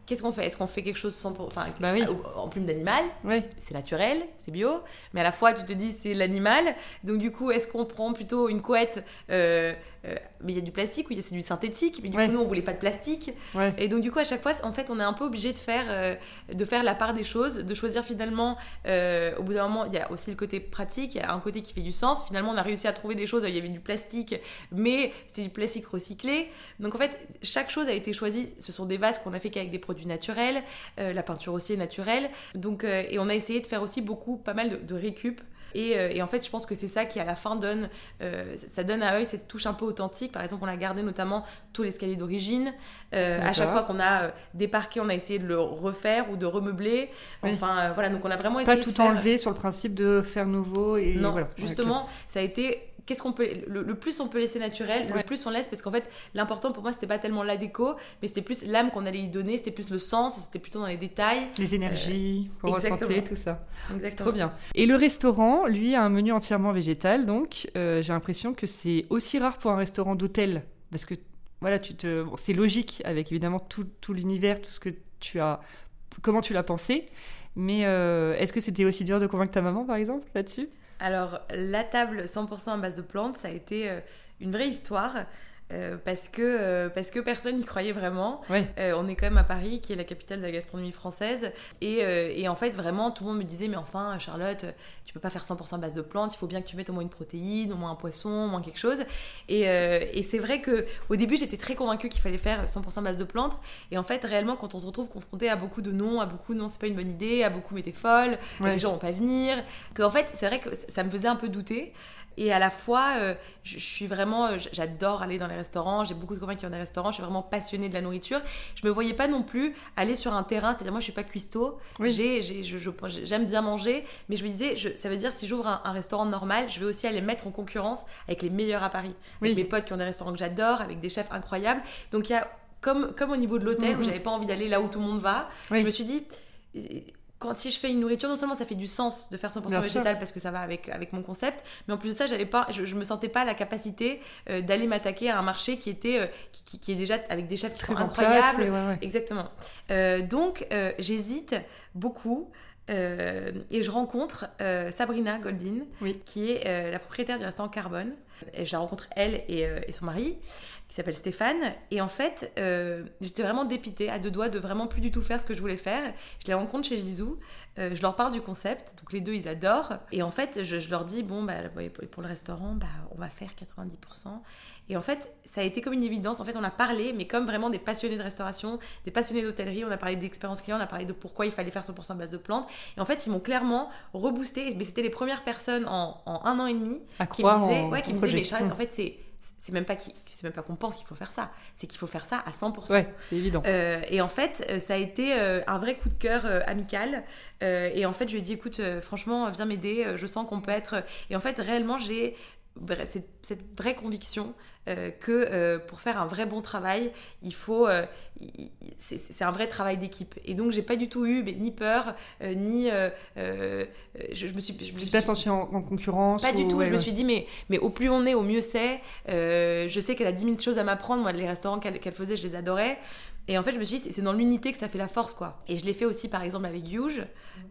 qu'est-ce qu'on fait? Est-ce qu'on fait quelque chose sans, enfin, bah en plume d'animal? Oui. C'est naturel, c'est bio, mais à la fois tu te dis c'est l'animal. Donc du coup, est-ce qu'on prend plutôt une couette euh, euh, Mais il y a du plastique ou il y a c'est du synthétique. Mais du coup, nous on voulait pas de plastique. Et donc du coup, à chaque fois, en fait, on est un peu obligé de faire euh, de faire la part des choses, de choisir finalement. au bout d'un moment, il y a aussi le côté pratique, il y a un côté qui fait du sens. Finalement, on a réussi à trouver des choses. Il y avait du plastique, mais c'était du plastique recyclé. Donc en fait, chaque chose a été choisie. Ce sont des vases qu'on a fait qu'avec des produits du naturel, euh, la peinture aussi est naturelle. Donc, euh, et on a essayé de faire aussi beaucoup, pas mal de, récup. Euh, et, en fait, je pense que c'est ça qui, à la fin, donne, ça donne à eux cette touche un peu authentique. Par exemple, on a gardé notamment tout l'escalier d'origine. à chaque fois qu'on a débarqué, on a essayé de le refaire ou de remeubler. Enfin, voilà, donc on a vraiment essayé Pas tout enlever sur le principe de faire nouveau. Et non, justement, ça a été qu'est-ce qu'on peut le, plus on peut laisser naturel le plus on laisse parce qu'en fait l'important pour moi c'était pas tellement la déco mais c'était plus l'âme qu'on allait y donner c'était plus le sens c'était plutôt dans les détails. Les énergies pour ressentir tout ça. Exactement. trop bien. Et le restaurant lui a un menu entièrement végétal donc euh, j'ai l'impression que c'est aussi rare pour un restaurant d'hôtel parce que voilà tu te c'est logique avec évidemment tout, tout l'univers tout ce que tu as comment tu l'as pensé mais euh, est-ce que c'était aussi dur de convaincre ta maman par exemple là-dessus? Alors, la table 100% à base de plantes, ça a été euh, une vraie histoire. Euh, parce, que, euh, parce que personne n'y croyait vraiment. Euh, on est quand même à Paris, qui est la capitale de la gastronomie française. Et, et en fait, vraiment, tout le monde me disait Mais enfin, Charlotte, tu peux pas faire 100% base de plantes, il faut bien que tu mettes au moins une protéine, au moins un poisson, au moins quelque chose. Et, et c'est vrai que au début, j'étais très convaincue qu'il fallait faire 100% base de plantes. Et en fait, réellement, quand on se retrouve confronté à beaucoup de non, à beaucoup non, c'est pas une bonne idée, à beaucoup mais t'es folle, Ouais. les gens vont pas venir, que en fait, c'est vrai que ça me faisait un peu douter. Et à la fois, euh, je, je suis vraiment, euh, j'adore aller dans les restaurants. J'ai beaucoup de copains qui ont des restaurants. Je suis vraiment passionnée de la nourriture. Je me voyais pas non plus aller sur un terrain. C'est-à-dire, moi, je suis pas cuistot. Oui. J'ai, j'aime bien manger, mais je me disais, je- ça veut dire si j'ouvre un, un restaurant normal, je vais aussi aller mettre en concurrence avec les meilleurs à Paris. Oui. Avec mes potes qui ont des restaurants que j'adore, avec des chefs incroyables. Donc il y a comme comme au niveau de l'hôtel Mhm. où j'avais pas envie d'aller là où tout le monde va. Oui. Je me suis dit quand si je fais une nourriture, non seulement ça fait du sens de faire 100% Bien végétal parce que ça va avec, avec mon concept, mais en plus de ça, j'avais pas, je, je me sentais pas la capacité euh, d'aller m'attaquer à un marché qui était euh, qui, qui- qui est déjà avec des chefs qui Très sont incroyables, ouais, ouais. Exactement. Euh, donc, j'hésite beaucoup. euh, et je rencontre euh, Sabrina Goldin, Oui. qui est euh, la propriétaire du restaurant Carbone. Et je la rencontre elle et, et son mari, qui s'appelle Stéphane. Et en fait, euh, j'étais vraiment dépitée, à deux doigts de vraiment plus du tout faire ce que je voulais faire. Je les rencontre chez Jizou. euh, je leur parle du concept, donc les deux ils adorent. Et en fait, je, je leur dis bon, bah, pour le restaurant, bah, on va faire 90%. Et en fait, ça a été comme une évidence. En fait, on a parlé, mais comme vraiment des passionnés de restauration, des passionnés d'hôtellerie. On a parlé d'expérience client, on a parlé de pourquoi il fallait faire 100% à base de plantes. Et en fait, ils m'ont clairement reboosté. Mais c'était les premières personnes en, en un an et demi À qui me disaient, en, ouais, qui me disaient mais Charlotte, en fait, c'est c'est même pas c'est même pas qu'on pense qu'il faut faire ça, c'est qu'il faut faire ça à 100%. Ouais, c'est évident. Euh, et en fait, euh, ça a été euh, un vrai coup de cœur amical. Et en fait, je lui ai dit, écoute, franchement, viens m'aider. Je sens qu'on peut être. Et en fait, réellement, j'ai cette, cette vraie conviction euh, que euh, pour faire un vrai bon travail, il faut. euh, c'est un vrai travail d'équipe. Et donc, j'ai pas du tout eu mais, ni peur, euh, ni. je, je me suis. Je me suis- places en, en concurrence pas du ou- tout, ouais, je me suis dit, mais, mais au plus on est, au mieux c'est. Euh, je sais qu'elle a 10 000 choses à m'apprendre. Moi, les restaurants qu'elle faisait, je les adorais. Et en fait, je me suis dit, c'est- dans l'unité que ça fait la force, quoi. Et je l'ai fait aussi, par exemple, avec Huge,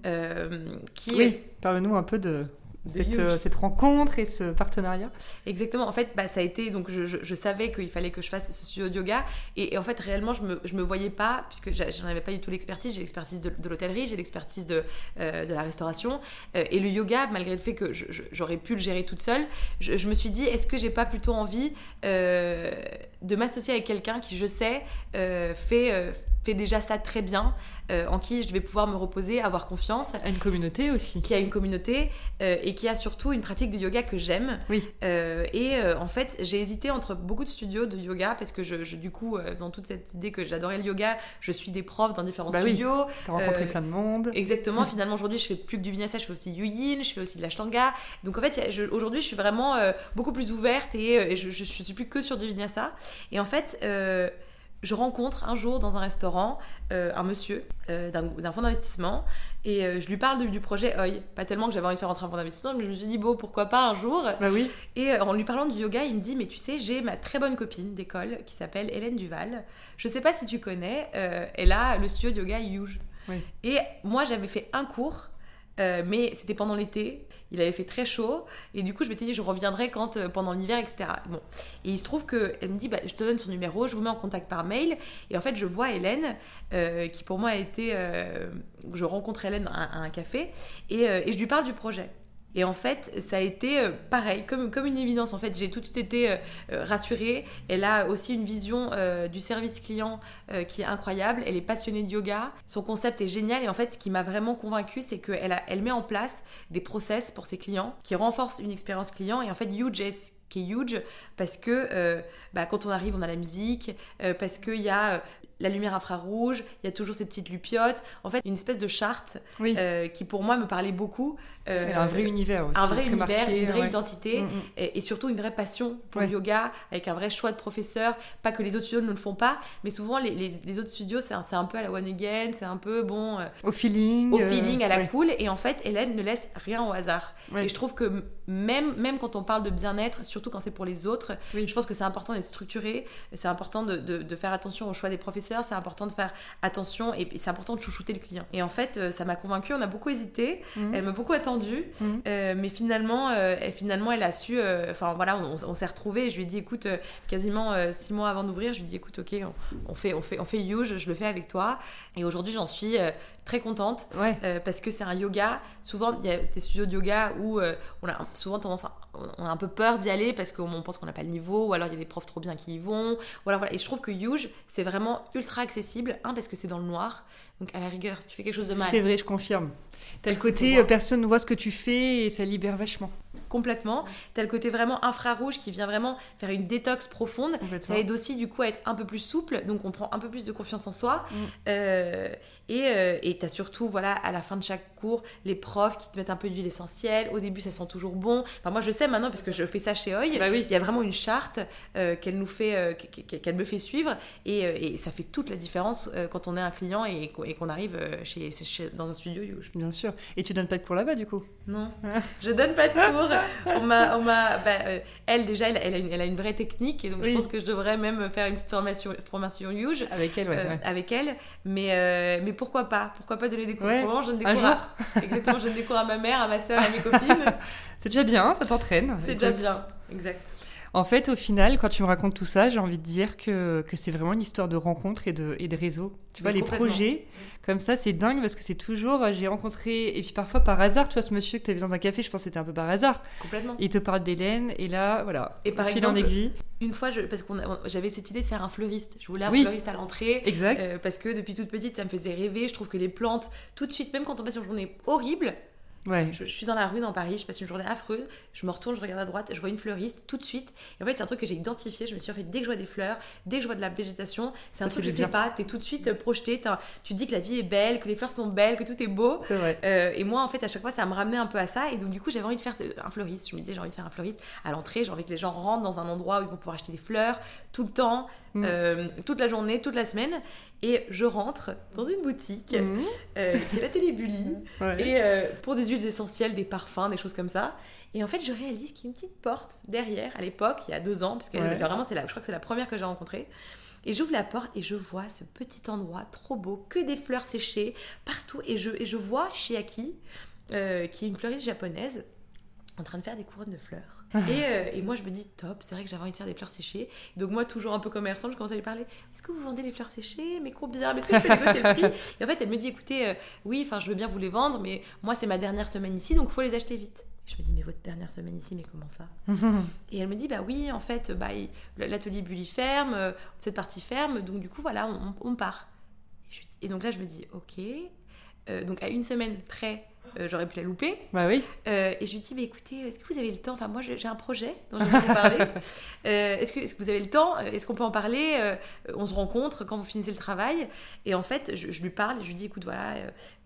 euh, qui Oui, parle-nous un peu De cette, euh, cette rencontre et ce partenariat. Exactement. En fait, bah, ça a été. Donc, je, je- je savais qu'il fallait que je fasse ce studio de yoga. Et, et en fait, réellement, je me, je me voyais pas, puisque j'en avais pas du tout l'expertise. J'ai l'expertise de, de l'hôtellerie, j'ai l'expertise de, euh, de la restauration. Euh, et le yoga, malgré le fait que j'aurais pu le gérer toute seule, je, me suis dit, est-ce que j'ai pas plutôt envie de m'associer avec quelqu'un qui, je sais, fait. Fait déjà ça très bien, euh, en qui je vais pouvoir me reposer, avoir confiance, À une communauté aussi. qui a une communauté euh, et qui a surtout une pratique de yoga que j'aime. Oui. Euh, et en fait, j'ai hésité entre beaucoup de studios de yoga parce que je, je- du coup, dans toute cette idée que j'adorais le yoga, je suis des profs dans différents Bah oui. studios. Tu as rencontré plein de monde. Exactement. <laughs> Finalement, aujourd'hui, je fais plus que du vinyasa, je fais aussi du yin, je fais aussi de l'ashtanga. Donc en fait, aujourd'hui, je suis vraiment beaucoup plus ouverte et, et je, je, je suis plus que sur du vinyasa. Et en fait. Je rencontre un jour dans un restaurant euh, un monsieur euh, d'un fonds d'investissement et euh, je lui parle de- du projet OI. Pas tellement que j'avais envie de faire rentrer un fonds d'investissement, mais je me suis dit, bon, pourquoi pas un jour? Bah oui. et en lui parlant du yoga, il me dit Mais tu sais, j'ai ma très bonne copine d'école qui s'appelle Hélène Duval. Je sais pas si tu connais, elle a le studio de yoga Huge. Oui. Et moi, j'avais fait un cours. Euh, mais c'était pendant l'été, il avait fait très chaud, et du coup je m'étais dit je reviendrai quand euh, pendant l'hiver, etc. Bon, et il se trouve que elle me dit bah, je te donne son numéro, je vous mets en contact par mail, et en fait je vois Hélène, euh, qui pour moi a été, je rencontre Hélène à, un café, et je lui parle du projet. Et en fait, ça a été euh, pareil, comme, comme une évidence. En fait, j'ai tout de suite été euh, euh, rassurée. Elle a aussi une vision du service client qui est incroyable. Elle est passionnée de yoga. Son concept est génial. Et en fait, ce qui m'a vraiment convaincue, c'est qu'elle a- elle met en place des process pour ses clients qui renforcent une expérience client. Et en fait, Huge est qui est huge parce que bah, quand on arrive, on a la musique, parce qu'il y a la lumière infrarouge, il y a toujours ces petites lupiotes. En fait, une espèce de charte Oui. euh, qui pour moi me parlait beaucoup. Euh, un vrai univers aussi. un vrai univers, marqué, une vraie ouais. identité Mm, mm. et, et surtout une vraie passion pour Ouais. le yoga avec un vrai choix de professeur. Pas que les autres studios ne le font pas, mais souvent les, les- les autres studios c'est un, peu à la one again, c'est un peu bon euh, Au feeling. au feeling, à la ouais. cool. Et en fait, Hélène ne laisse rien au hasard. Et je trouve que même, même quand on parle de bien-être, surtout quand c'est pour les autres, Oui. je pense que c'est important d'être structuré. C'est important de, de- de faire attention au choix des professeurs c'est important de faire attention et, c'est important de chouchouter le client. Et en fait, euh, ça m'a convaincue. On a beaucoup hésité. Mhm. Elle m'a beaucoup attendu, mhm. euh, mais finalement, elle, finalement, elle a su. Enfin voilà, on, s'est retrouvés. Je lui ai dit, écoute, quasiment six mois avant d'ouvrir, je lui ai dit, écoute, ok, on, fait, on fait, on fait you, je, le fais avec toi. Et aujourd'hui, j'en suis très contente parce que c'est un yoga. Souvent, il y a des studios de yoga où on a souvent tendance à on a un peu peur d'y aller parce qu'on pense qu'on n'a pas le niveau, ou alors il y a des profs trop bien qui y vont. Voilà, voilà. Et je trouve que Huge, c'est vraiment ultra accessible. Un, parce que c'est dans le noir. Donc à la rigueur, si tu fais quelque chose de mal. C'est vrai, je confirme. T'as le côté, euh, personne ne voit ce que tu fais et ça libère vachement. Complètement. T'as le côté vraiment infrarouge qui vient vraiment faire une détox profonde. Ça aide aussi du coup à être un peu plus souple, donc on prend un peu plus de confiance en soi. Mm. Euh, et euh, tu as surtout, voilà, à la fin de chaque cours, les profs qui te mettent un peu d'huile essentielle. Au début, ça sent toujours bon. Enfin, moi, je sais maintenant, parce que je fais ça chez Oi, bah il y a vraiment une charte qu'elle nous fait, qu'elle me fait suivre. Et, ça fait toute la différence quand on est un client et, qu'on arrive chez, dans un studio Youge. Bien sûr. Et tu donnes pas de cours là-bas, du coup Non, je donne pas de cours. On m'a, on m'a, bah, euh, elle déjà, elle, elle, a une, elle, a une, vraie technique, et donc je pense que je devrais même faire une petite formation, formation Youge avec elle, ouais, euh, avec elle. Mais, euh, mais pourquoi pas? Pourquoi pas donner des cours? Pour je donne des cours. À, <laughs> exactement, je donne des cours à ma mère, à ma soeur, à mes copines. <laughs> C'est déjà bien, ça t'entraîne. C'est déjà bien, exact. En fait, au final, quand tu me racontes tout ça, j'ai envie de dire que, que c'est vraiment une histoire de rencontre et de, et de réseau. Tu vois, les projets, comme ça, c'est dingue parce que c'est toujours, euh, j'ai rencontré, et puis parfois par hasard, tu vois, ce monsieur que tu vu dans un café, je pense que c'était un peu par hasard. Complètement. Il te parle d'Hélène, et là, voilà, et par exemple, en aiguille. Une fois, je, parce qu'on j'avais cette idée de faire un fleuriste. Je voulais un fleuriste à l'entrée. Exact. Euh, parce que depuis toute petite, ça me faisait rêver. Je trouve que les plantes, tout de suite, même quand on passe une journée horrible, je, suis dans la rue dans Paris, je passe une journée affreuse, je me retourne, je regarde à droite, je vois une fleuriste tout de suite. Et en fait, c'est un truc que j'ai identifié. Je me suis dit, en fait, dès que je vois des fleurs, dès que je vois de la végétation, c'est un truc que je sais pas, tu es tout de suite euh, projeté, tu te dis que la vie est belle, que les fleurs sont belles, que tout est beau. Vrai. Euh, et moi, en fait, à chaque fois, ça me ramenait un peu à ça. Et donc, du coup, j'avais envie de faire un fleuriste. Je me disais, j'ai envie de faire un fleuriste à l'entrée, j'ai envie que les gens rentrent dans un endroit où ils vont pouvoir acheter des fleurs tout le temps, mm. euh, toute la journée, toute la semaine. Et je rentre dans une boutique mmh. euh, qui est l'atelier Bully et euh, pour des huiles essentielles, des parfums, des choses comme ça. Et en fait, je réalise qu'il y a une petite porte derrière, à l'époque, il y a deux ans, parce que vraiment, c'est je crois que c'est la première que j'ai rencontrée. Et j'ouvre la porte et je vois ce petit endroit trop beau, que des fleurs séchées partout. Et je, et je vois Shiaki, qui est une fleuriste japonaise, en train de faire des couronnes de fleurs. <laughs> Euh, et, moi, je me dis, top, c'est vrai que j'avais envie de faire des fleurs séchées. donc, moi, toujours un peu commerçante, je commence à lui parler Est-ce que vous vendez les fleurs séchées? Mais combien? Est-ce que je peux négocier le prix? <laughs> Et en fait, elle me dit Écoutez, euh, oui, enfin, je veux bien vous les vendre, mais moi, c'est ma dernière semaine ici, donc il faut les acheter vite. je me dis, mais votre dernière semaine ici, mais comment ça? <laughs> Et elle me dit, bah oui, en fait, bah, l'atelier Bully ferme, euh, cette partie ferme, donc du coup, voilà, on, part. Et, donc là, je me dis, ok. donc à une semaine près, euh, j'aurais pu la louper. Bah oui. Euh, et je lui dis, mais écoutez, est-ce que vous avez le temps? Enfin, moi, j'ai un projet dont je vais vous parler. <laughs> Euh, est-ce que, est que, vous avez le temps? Est-ce qu'on peut en parler? On se rencontre quand vous finissez le travail. Et en fait, je, lui parle et je lui dis, écoute, voilà,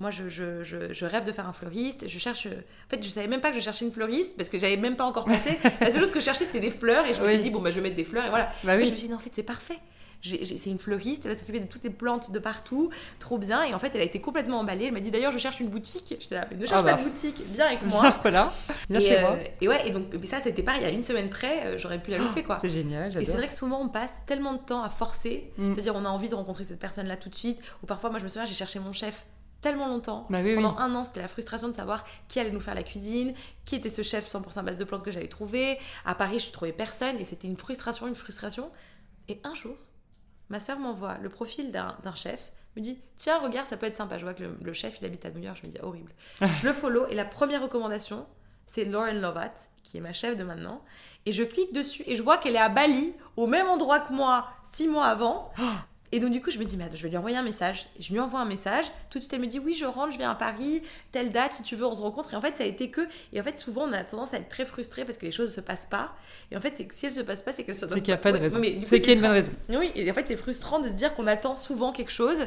moi, je, je, je, rêve de faire un fleuriste. Je cherche. En fait, je savais même pas que je cherchais une fleuriste parce que j'avais même pas encore pensé. <laughs> La seule chose que je cherchais, c'était des fleurs. Et je me suis dit, bon, bah, je vais mettre des fleurs. Et voilà. Bah oui. et je me suis dit, non, en fait, c'est parfait c'est une fleuriste, elle va s'occuper de toutes les plantes de partout, trop bien. Et en fait, elle a été complètement emballée. Elle m'a dit d'ailleurs, je cherche une boutique. J'étais là, mais ne cherche ah pas bah. de boutique, viens avec moi. <laughs> voilà, viens chez moi. Euh, et ouais, et donc mais ça, c'était pareil, il y a une semaine près, euh, j'aurais pu la louper quoi. C'est génial, Et c'est vrai que souvent, on passe tellement de temps à forcer, mm. c'est-à-dire, on a envie de rencontrer cette personne-là tout de suite, ou parfois, moi, je me souviens, j'ai cherché mon chef tellement longtemps. Bah Pendant un an, c'était la frustration de savoir qui allait nous faire la cuisine, qui était ce chef 100% base de plantes que j'allais trouver. À Paris, je trouvais personne et c'était une frustration, une frustration. Et un jour, ma soeur m'envoie le profil d'un chef, me dit Tiens, regarde, ça peut être sympa. Je vois que le, chef, il habite à New York. Je me dis Horrible. je le follow et la première recommandation, c'est Lauren Lovat, qui est ma chef de maintenant. Et je clique dessus et je vois qu'elle est à Bali, au même endroit que moi, six mois avant. Et donc, du coup, je me dis, mais je vais lui envoyer un message. je lui envoie un message. Tout de suite, elle me dit, oui, je rentre, je viens à Paris, telle date, si tu veux, on se rencontre. Et en fait, ça a été que. Et en fait, souvent, on a tendance à être très frustré parce que les choses ne se passent pas. Et en fait, c'est que si elles ne se passent pas, c'est qu'elles se C'est qu'il n'y a pas de raison. C'est qu'il y a une bonne raison. Oui, et en fait, c'est frustrant de se dire qu'on attend souvent quelque chose.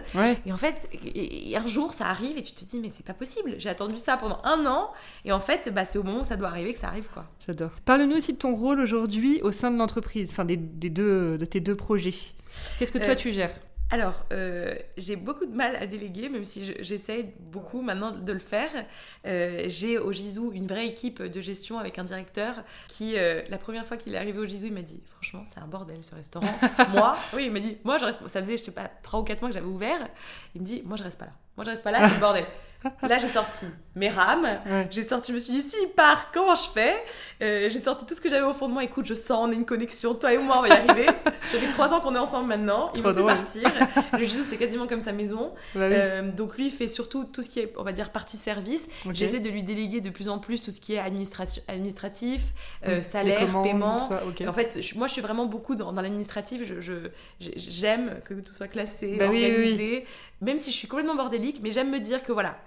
Et en fait, un jour, ça arrive et tu te dis, mais c'est pas possible. J'ai attendu ça pendant un an. Et en fait, bah, c'est au moment où ça doit arriver que ça arrive, quoi. J'adore. Parle-nous aussi de ton rôle aujourd'hui au sein de l'entreprise, enfin, des, des, deux, de tes deux projets. Qu'est-ce que toi, euh, tu gères? Alors, euh, j'ai beaucoup de mal à déléguer, même si j'essaie beaucoup maintenant de le faire. Euh, j'ai au Gisou une vraie équipe de gestion avec un directeur qui, euh, la première fois qu'il est arrivé au Gisou, il m'a dit Franchement, c'est un bordel ce restaurant. <laughs> moi, oui, il m'a dit Moi, je reste. Ça faisait, je sais pas, trois ou quatre mois que j'avais ouvert. Il me dit Moi, je reste pas là. Moi, je reste pas là, c'est le bordel. Là, j'ai sorti mes rames. J'ai sorti, je me suis dit, s'il part, comment je fais? Euh, J'ai sorti tout ce que j'avais au fond de moi. Écoute, je sens, on a une connexion. Toi et moi, on va y arriver. <laughs> Ça fait trois ans qu'on est ensemble maintenant. Il veut plus partir. <laughs> Le Jésus, c'est quasiment comme sa maison. Bah euh, donc, lui, il fait surtout tout ce qui est, on va dire, partie service. J'essaie de lui déléguer de plus en plus tout ce qui est administratif, euh, salaire, paiement. En fait, moi, je suis vraiment beaucoup dans, l'administratif. Je, j'aime que tout soit classé, bah organisé. même si je suis complètement bordélique, mais j'aime me dire que voilà,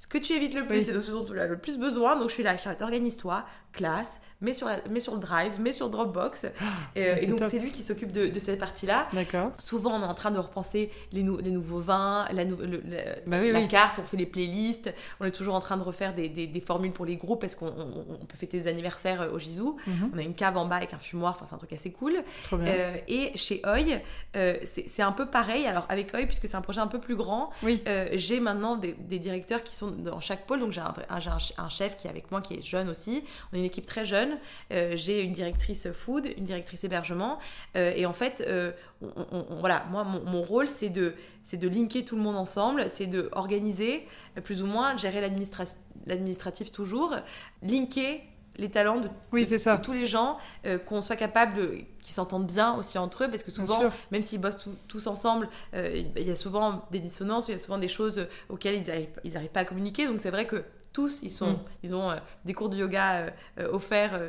ce que tu évites le plus, c'est ce dont tu as le plus besoin. Donc je suis là, je organise-toi, classe, mets sur, sur le drive, mets sur Dropbox. Ah, euh, et, donc c'est lui qui s'occupe de, cette partie-là. D'accord. Souvent on est en train de repenser les, les nouveaux vins, la, bah la carte, on fait les playlists. On est toujours en train de refaire des, des, formules pour les groupes parce qu'on on, peut fêter des anniversaires euh, au Gisou. Mhm. On a une cave en bas avec un fumoir, enfin c'est un truc assez cool. Trop bien. Euh, et chez Oi, c'est un peu pareil. Alors avec Oi, puisque c'est un projet un peu plus grand, oui. j'ai maintenant des, directeurs qui sont dans chaque pôle. Donc j'ai un, chef qui est avec moi, qui est jeune aussi. On est une équipe très jeune. Euh, j'ai une directrice food, une directrice hébergement. Euh, et en fait, euh, voilà, moi, mon, rôle, c'est de, c'est de linker tout le monde ensemble, c'est de organiser, plus ou moins, gérer l'administratif toujours, linker les talents de, oui, c'est ça. tous les gens, qu'on soit capable qu'ils s'entendent bien aussi entre eux, parce que souvent, même s'ils bossent tous ensemble, il y a souvent des dissonances, il y a souvent des choses auxquelles ils n'arrivent ils arrivent pas à communiquer. Donc c'est vrai que tous, ils, sont, mm. ils ont des cours de yoga offerts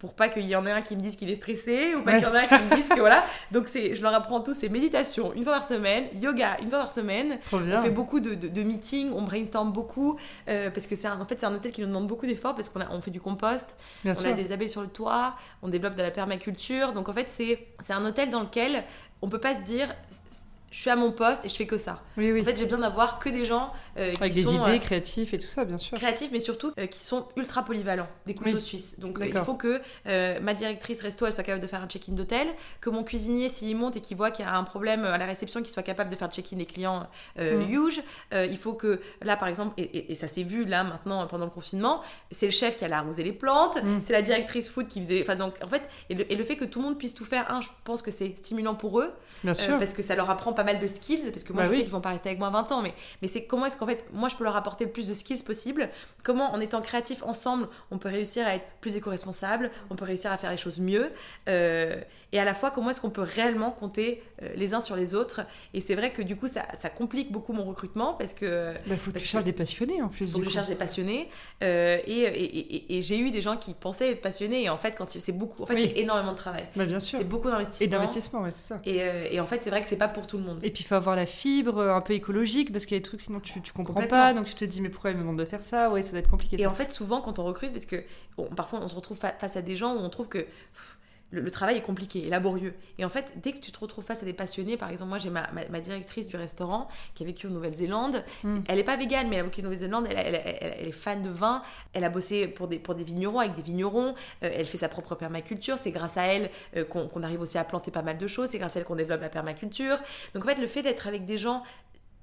pour pas qu'il y en ait un qui me dise qu'il est stressé ou pas qu'il y en ait un qui me dise que voilà. Donc c'est, je leur apprends tous ces méditations une fois par semaine, yoga une fois par semaine. On fait beaucoup de, de, meetings, on brainstorm beaucoup euh, parce que c'est en fait c'est un hôtel qui nous demande beaucoup d'efforts parce qu'on a, on fait du compost, on a des abeilles sur le toit, on développe de la permaculture. Donc en fait c'est c'est un hôtel dans lequel on peut pas se dire je suis à mon poste et je fais que ça. Oui, oui. En fait, j'ai besoin d'avoir que des gens euh, qui Avec des idées, euh, créatifs et tout ça, bien sûr. Créatifs, mais surtout euh, qui sont ultra polyvalents, des couteaux suisses. Donc, il faut que ma directrice resto, elle soit capable de faire un check-in d'hôtel, que mon cuisinier, s'il monte et qu'il voit qu'il y a un problème à la réception, qu'il soit capable de faire le check-in des clients mm. huge. il faut que, là, par exemple, et, ça s'est vu là maintenant pendant le confinement, c'est le chef qui allait arroser les plantes, mm. c'est la directrice food qui faisait. Enfin, donc, en fait, et le, fait que tout le monde puisse tout faire, un, je pense que c'est stimulant pour eux, bien sûr. parce que ça leur apprend pas mal de skills, parce que moi bah je sais qu'ils vont pas rester avec moi 20 ans, mais, mais c'est comment est-ce qu'en fait, moi je peux leur apporter le plus de skills possible, comment en étant créatifs ensemble, on peut réussir à être plus éco-responsable, on peut réussir à faire les choses mieux, euh, et à la fois comment est-ce qu'on peut réellement compter euh, les uns sur les autres? Et c'est vrai que du coup, ça, ça, complique beaucoup mon recrutement, parce que... Il bah, faut que tu cherches des passionnés en plus. Que je cherche des passionnés, euh, et, et, et, j'ai eu des gens qui pensaient être passionnés, et en fait, quand c'est beaucoup, en fait, c'est énormément de travail. Bah, bien sûr. C'est beaucoup d'investissement. Et d'investissement, ouais, c'est ça. Et, en fait, c'est vrai que c'est pas pour tout le monde. Et puis faut avoir la fibre euh, un peu écologique parce qu'il y a des trucs sinon tu, tu comprends pas. Donc tu te dis mais pourquoi ils me demandent de faire ça? Ouais ça va être compliqué et en fait souvent quand on recrute parce que parfois on se retrouve face à des gens où on trouve que le, travail est compliqué et laborieux. Et en fait, dès que tu te retrouves face à des passionnés, par exemple, moi j'ai ma, ma, directrice du restaurant qui a vécu en Nouvelle-Zélande. Hmm. Elle n'est pas végane, mais elle a vécu en Nouvelle-Zélande. Elle, est fan de vin. Elle a bossé pour des, pour des vignerons, avec des vignerons. Euh, elle fait sa propre permaculture. C'est grâce à elle euh, qu'on arrive aussi à planter pas mal de choses. C'est grâce à elle qu'on développe la permaculture. Donc en fait, le fait d'être avec des gens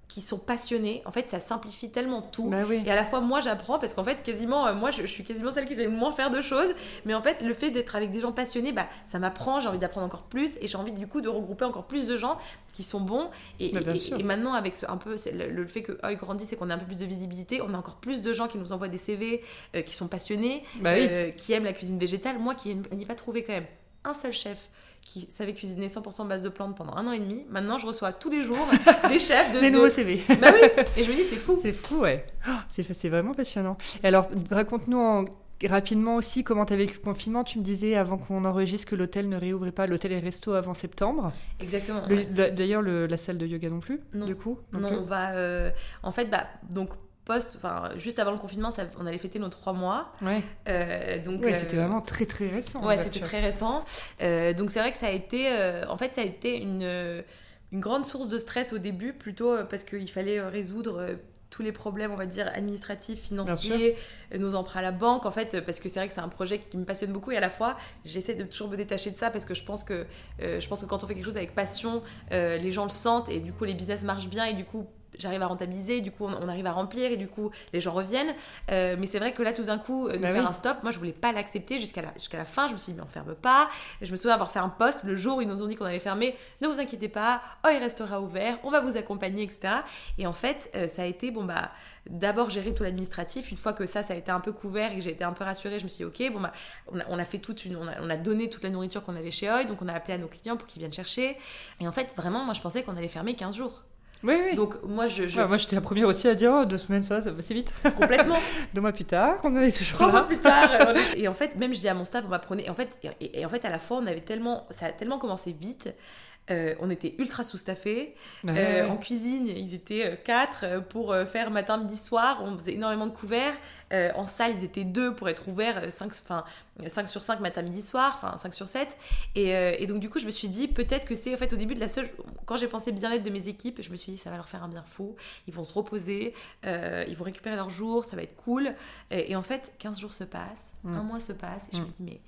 qui sont passionnés, en fait, ça simplifie tellement tout. Bah et à la fois, moi, j'apprends parce qu'en fait, quasiment, euh, moi, je, suis quasiment celle qui sait le moins faire de choses. Mais en fait, le fait d'être avec des gens passionnés, bah, ça m'apprend. J'ai envie d'apprendre encore plus et j'ai envie du coup de regrouper encore plus de gens qui sont bons. Et, bah, et, maintenant, avec ce, un peu le, fait que Oi grandisse et qu'on a un peu plus de visibilité, on a encore plus de gens qui nous envoient des CV, euh, qui sont passionnés, bah euh, qui aiment la cuisine végétale. Moi, qui n'ai pas trouvé quand même un seul chef qui savait cuisiner 100% base de plantes pendant un an et demi. Maintenant, je reçois tous les jours <laughs> des chefs de. des nouveaux CV. Bah oui, et je me dis, c'est fou. C'est fou, ouais. Oh, c'est vraiment passionnant. Et alors, raconte-nous rapidement aussi comment tu as vécu le confinement. Tu me disais avant qu'on enregistre que l'hôtel ne réouvrait pas, l'hôtel et resto avant septembre. Exactement. D'ailleurs, la salle de yoga non plus, non. du coup Non, on va. Euh, en fait, bah, donc post, enfin juste avant le confinement, on allait fêter nos trois mois. Ouais. Euh, donc ouais, c'était euh, vraiment très très récent. Ouais, c'était très récent. Euh, donc c'est vrai que ça a été, en fait, ça a été une une grande source de stress au début, plutôt parce qu'il fallait résoudre tous les problèmes, on va dire, administratifs, financiers, euh, nos emprunts à la banque, en fait, parce que c'est vrai que c'est un projet qui me passionne beaucoup et à la fois, j'essaie de toujours me détacher de ça parce que je pense que, euh, je pense que quand on fait quelque chose avec passion, euh, les gens le sentent et du coup, les business marchent bien et du coup, j'arrive à rentabiliser, du coup on, arrive à remplir et du coup les gens reviennent. mais c'est vrai que là tout d'un coup, de bah faire un stop, moi je voulais pas l'accepter jusqu'à la, jusqu'à la fin. Je me suis dit mais on ferme pas. je me souviens avoir fait un post le jour où ils nous ont dit qu'on allait fermer. Ne vous inquiétez pas, oh il restera ouvert, on va vous accompagner, etc. Et en fait ça a été bon bah d'abord gérer tout l'administratif. Une fois que ça, ça a été un peu couvert et que j'ai été un peu rassurée, je me suis dit, ok, bon, bah, on, a, fait toute une, on a, donné toute la nourriture qu'on avait chez Oi, donc on a appelé à nos clients pour qu'ils viennent chercher. Et en fait, vraiment, moi, je pensais qu'on allait fermer 15 jours. Oui, oui. Donc moi, je, moi, j'étais la première aussi à dire oh, deux semaines, ça, ça va assez vite. Complètement. <laughs> deux mois plus tard, on avait toujours Trois mois plus tard. Euh, <laughs> et en fait, même je dis à mon staff, on va prendre. Et en fait, et, en fait, à la fois, on avait tellement, ça a tellement commencé vite euh, on était ultra sous-staffés. Euh, en cuisine, ils étaient quatre pour faire matin, midi, soir. On faisait énormément de couverts. En salle, ils étaient deux pour être ouverts 5, 5 sur 5 matin, midi, soir, enfin 5 sur 7. Et, donc, du coup, je me suis dit, peut-être que c'est en fait au début de la seule. Quand j'ai pensé bien-être de mes équipes, je me suis dit, ça va leur faire un bien fou. Ils vont se reposer, ils vont récupérer leurs jours, ça va être cool. Et, en fait, 15 jours se passent, mm. un mois se passe, et je me mm. dis, mais.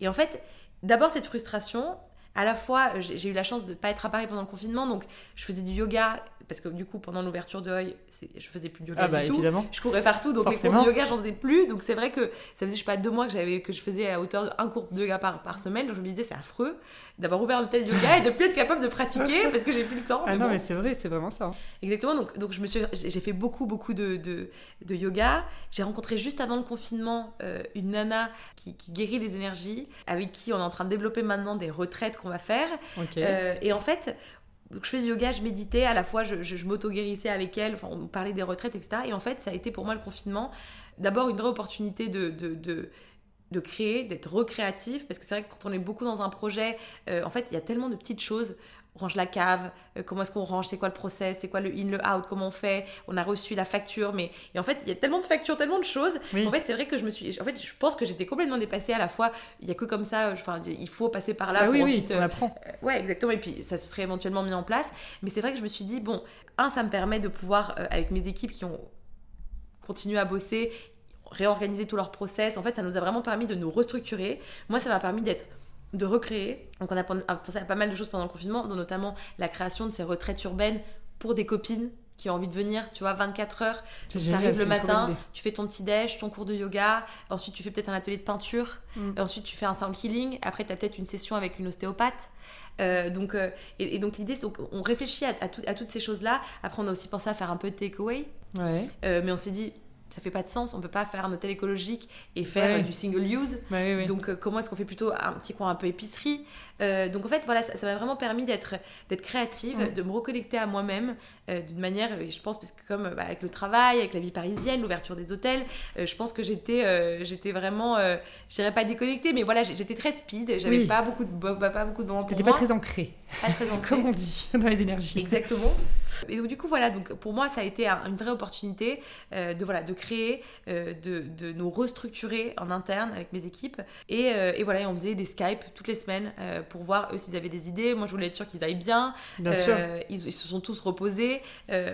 Et en fait, d'abord, cette frustration, à la fois, j'ai eu la chance de ne pas être à Paris pendant le confinement, donc je faisais du yoga, parce que du coup, pendant l'ouverture de Hoy, je faisais plus de yoga ah bah, du tout. Évidemment. Je courais partout, donc les cours de yoga, j'en faisais plus. Donc c'est vrai que ça faisait, je sais pas, deux mois que, j'avais, que je faisais à hauteur d'un cours de yoga par, par semaine. Donc je me disais, c'est affreux d'avoir ouvert un tel yoga et de plus être capable de pratiquer parce que j'ai plus le temps. Ah non, mais c'est vrai, c'est vraiment ça. Hein. Exactement, donc, donc je me suis, j'ai fait beaucoup, beaucoup de, de, de yoga. J'ai rencontré juste avant le confinement euh, une nana qui, qui, guérit les énergies, avec qui on est en train de développer maintenant des retraites qu'on va faire. Euh, et en fait, donc je fais du yoga, je méditais, à la fois je, je, m'auto-guérissais avec elle, enfin, on parlait des retraites, etc. Et en fait, ça a été pour moi le confinement, d'abord une vraie opportunité de, de, de, de créer, d'être recréatif, parce que c'est vrai que quand on est beaucoup dans un projet, euh, en fait, il y a tellement de petites choses range la cave, euh, comment est-ce qu'on range, c'est quoi le process, c'est quoi le in, le out, comment on fait, on a reçu la facture, mais et en fait il y a tellement de factures, tellement de choses. En fait c'est vrai que je me suis, en fait je pense que j'étais complètement dépassée à la fois. Il y a que comme ça, enfin il faut passer par là bah pour oui, ensuite. Oui, on apprend. Euh, ouais exactement et puis ça se serait éventuellement mis en place. Mais c'est vrai que je me suis dit bon, un ça me permet de pouvoir euh, avec mes équipes qui ont continué à bosser réorganiser tout leur process. En fait, ça nous a vraiment permis de nous restructurer. Moi, ça m'a permis d'être de recréer. Donc on a pensé à pas mal de choses pendant le confinement, dont notamment la création de ces retraites urbaines pour des copines qui ont envie de venir, tu vois, 24 heures. Tu arrives le matin, tu fais ton petit déj, ton cours de yoga, ensuite tu fais peut-être un atelier de peinture, mm. ensuite tu fais un sound healing, après tu as peut-être une session avec une ostéopathe. Euh, donc, euh, et, donc l'idée, c'est qu'on réfléchit à, à, toutes ces choses-là. Après, on a aussi pensé à faire un peu de takeaway. Ouais. Euh, mais on s'est dit, ça fait pas de sens. On peut pas faire un hôtel écologique et faire du single use. donc euh, comment est-ce qu'on fait plutôt un petit coin un peu épicerie? Euh, Donc en fait voilà, ça m'a vraiment permis d'être d'être créative, de me reconnecter à moi-même euh, d'une manière, je pense parce que comme bah, avec le travail, avec la vie parisienne, l'ouverture des hôtels, je pense que j'étais j'étais vraiment, je dirais pas déconnectée, mais voilà, j'étais très speed. J'avais pas beaucoup de pas beaucoup de moments pour pas très ancrée. Pas très <laughs> ancrée. comme on dit <laughs> dans les énergies. Exactement. Et donc du coup voilà, donc pour moi ça a été une vraie opportunité de voilà de créer, euh, de, de, nous restructurer en interne avec mes équipes. Et, euh, et voilà, on faisait des Skype toutes les semaines euh, pour voir eux s'ils avaient des idées. Moi, je voulais être sûre qu'ils aillent bien. Bien sûr. Ils, se sont tous reposés.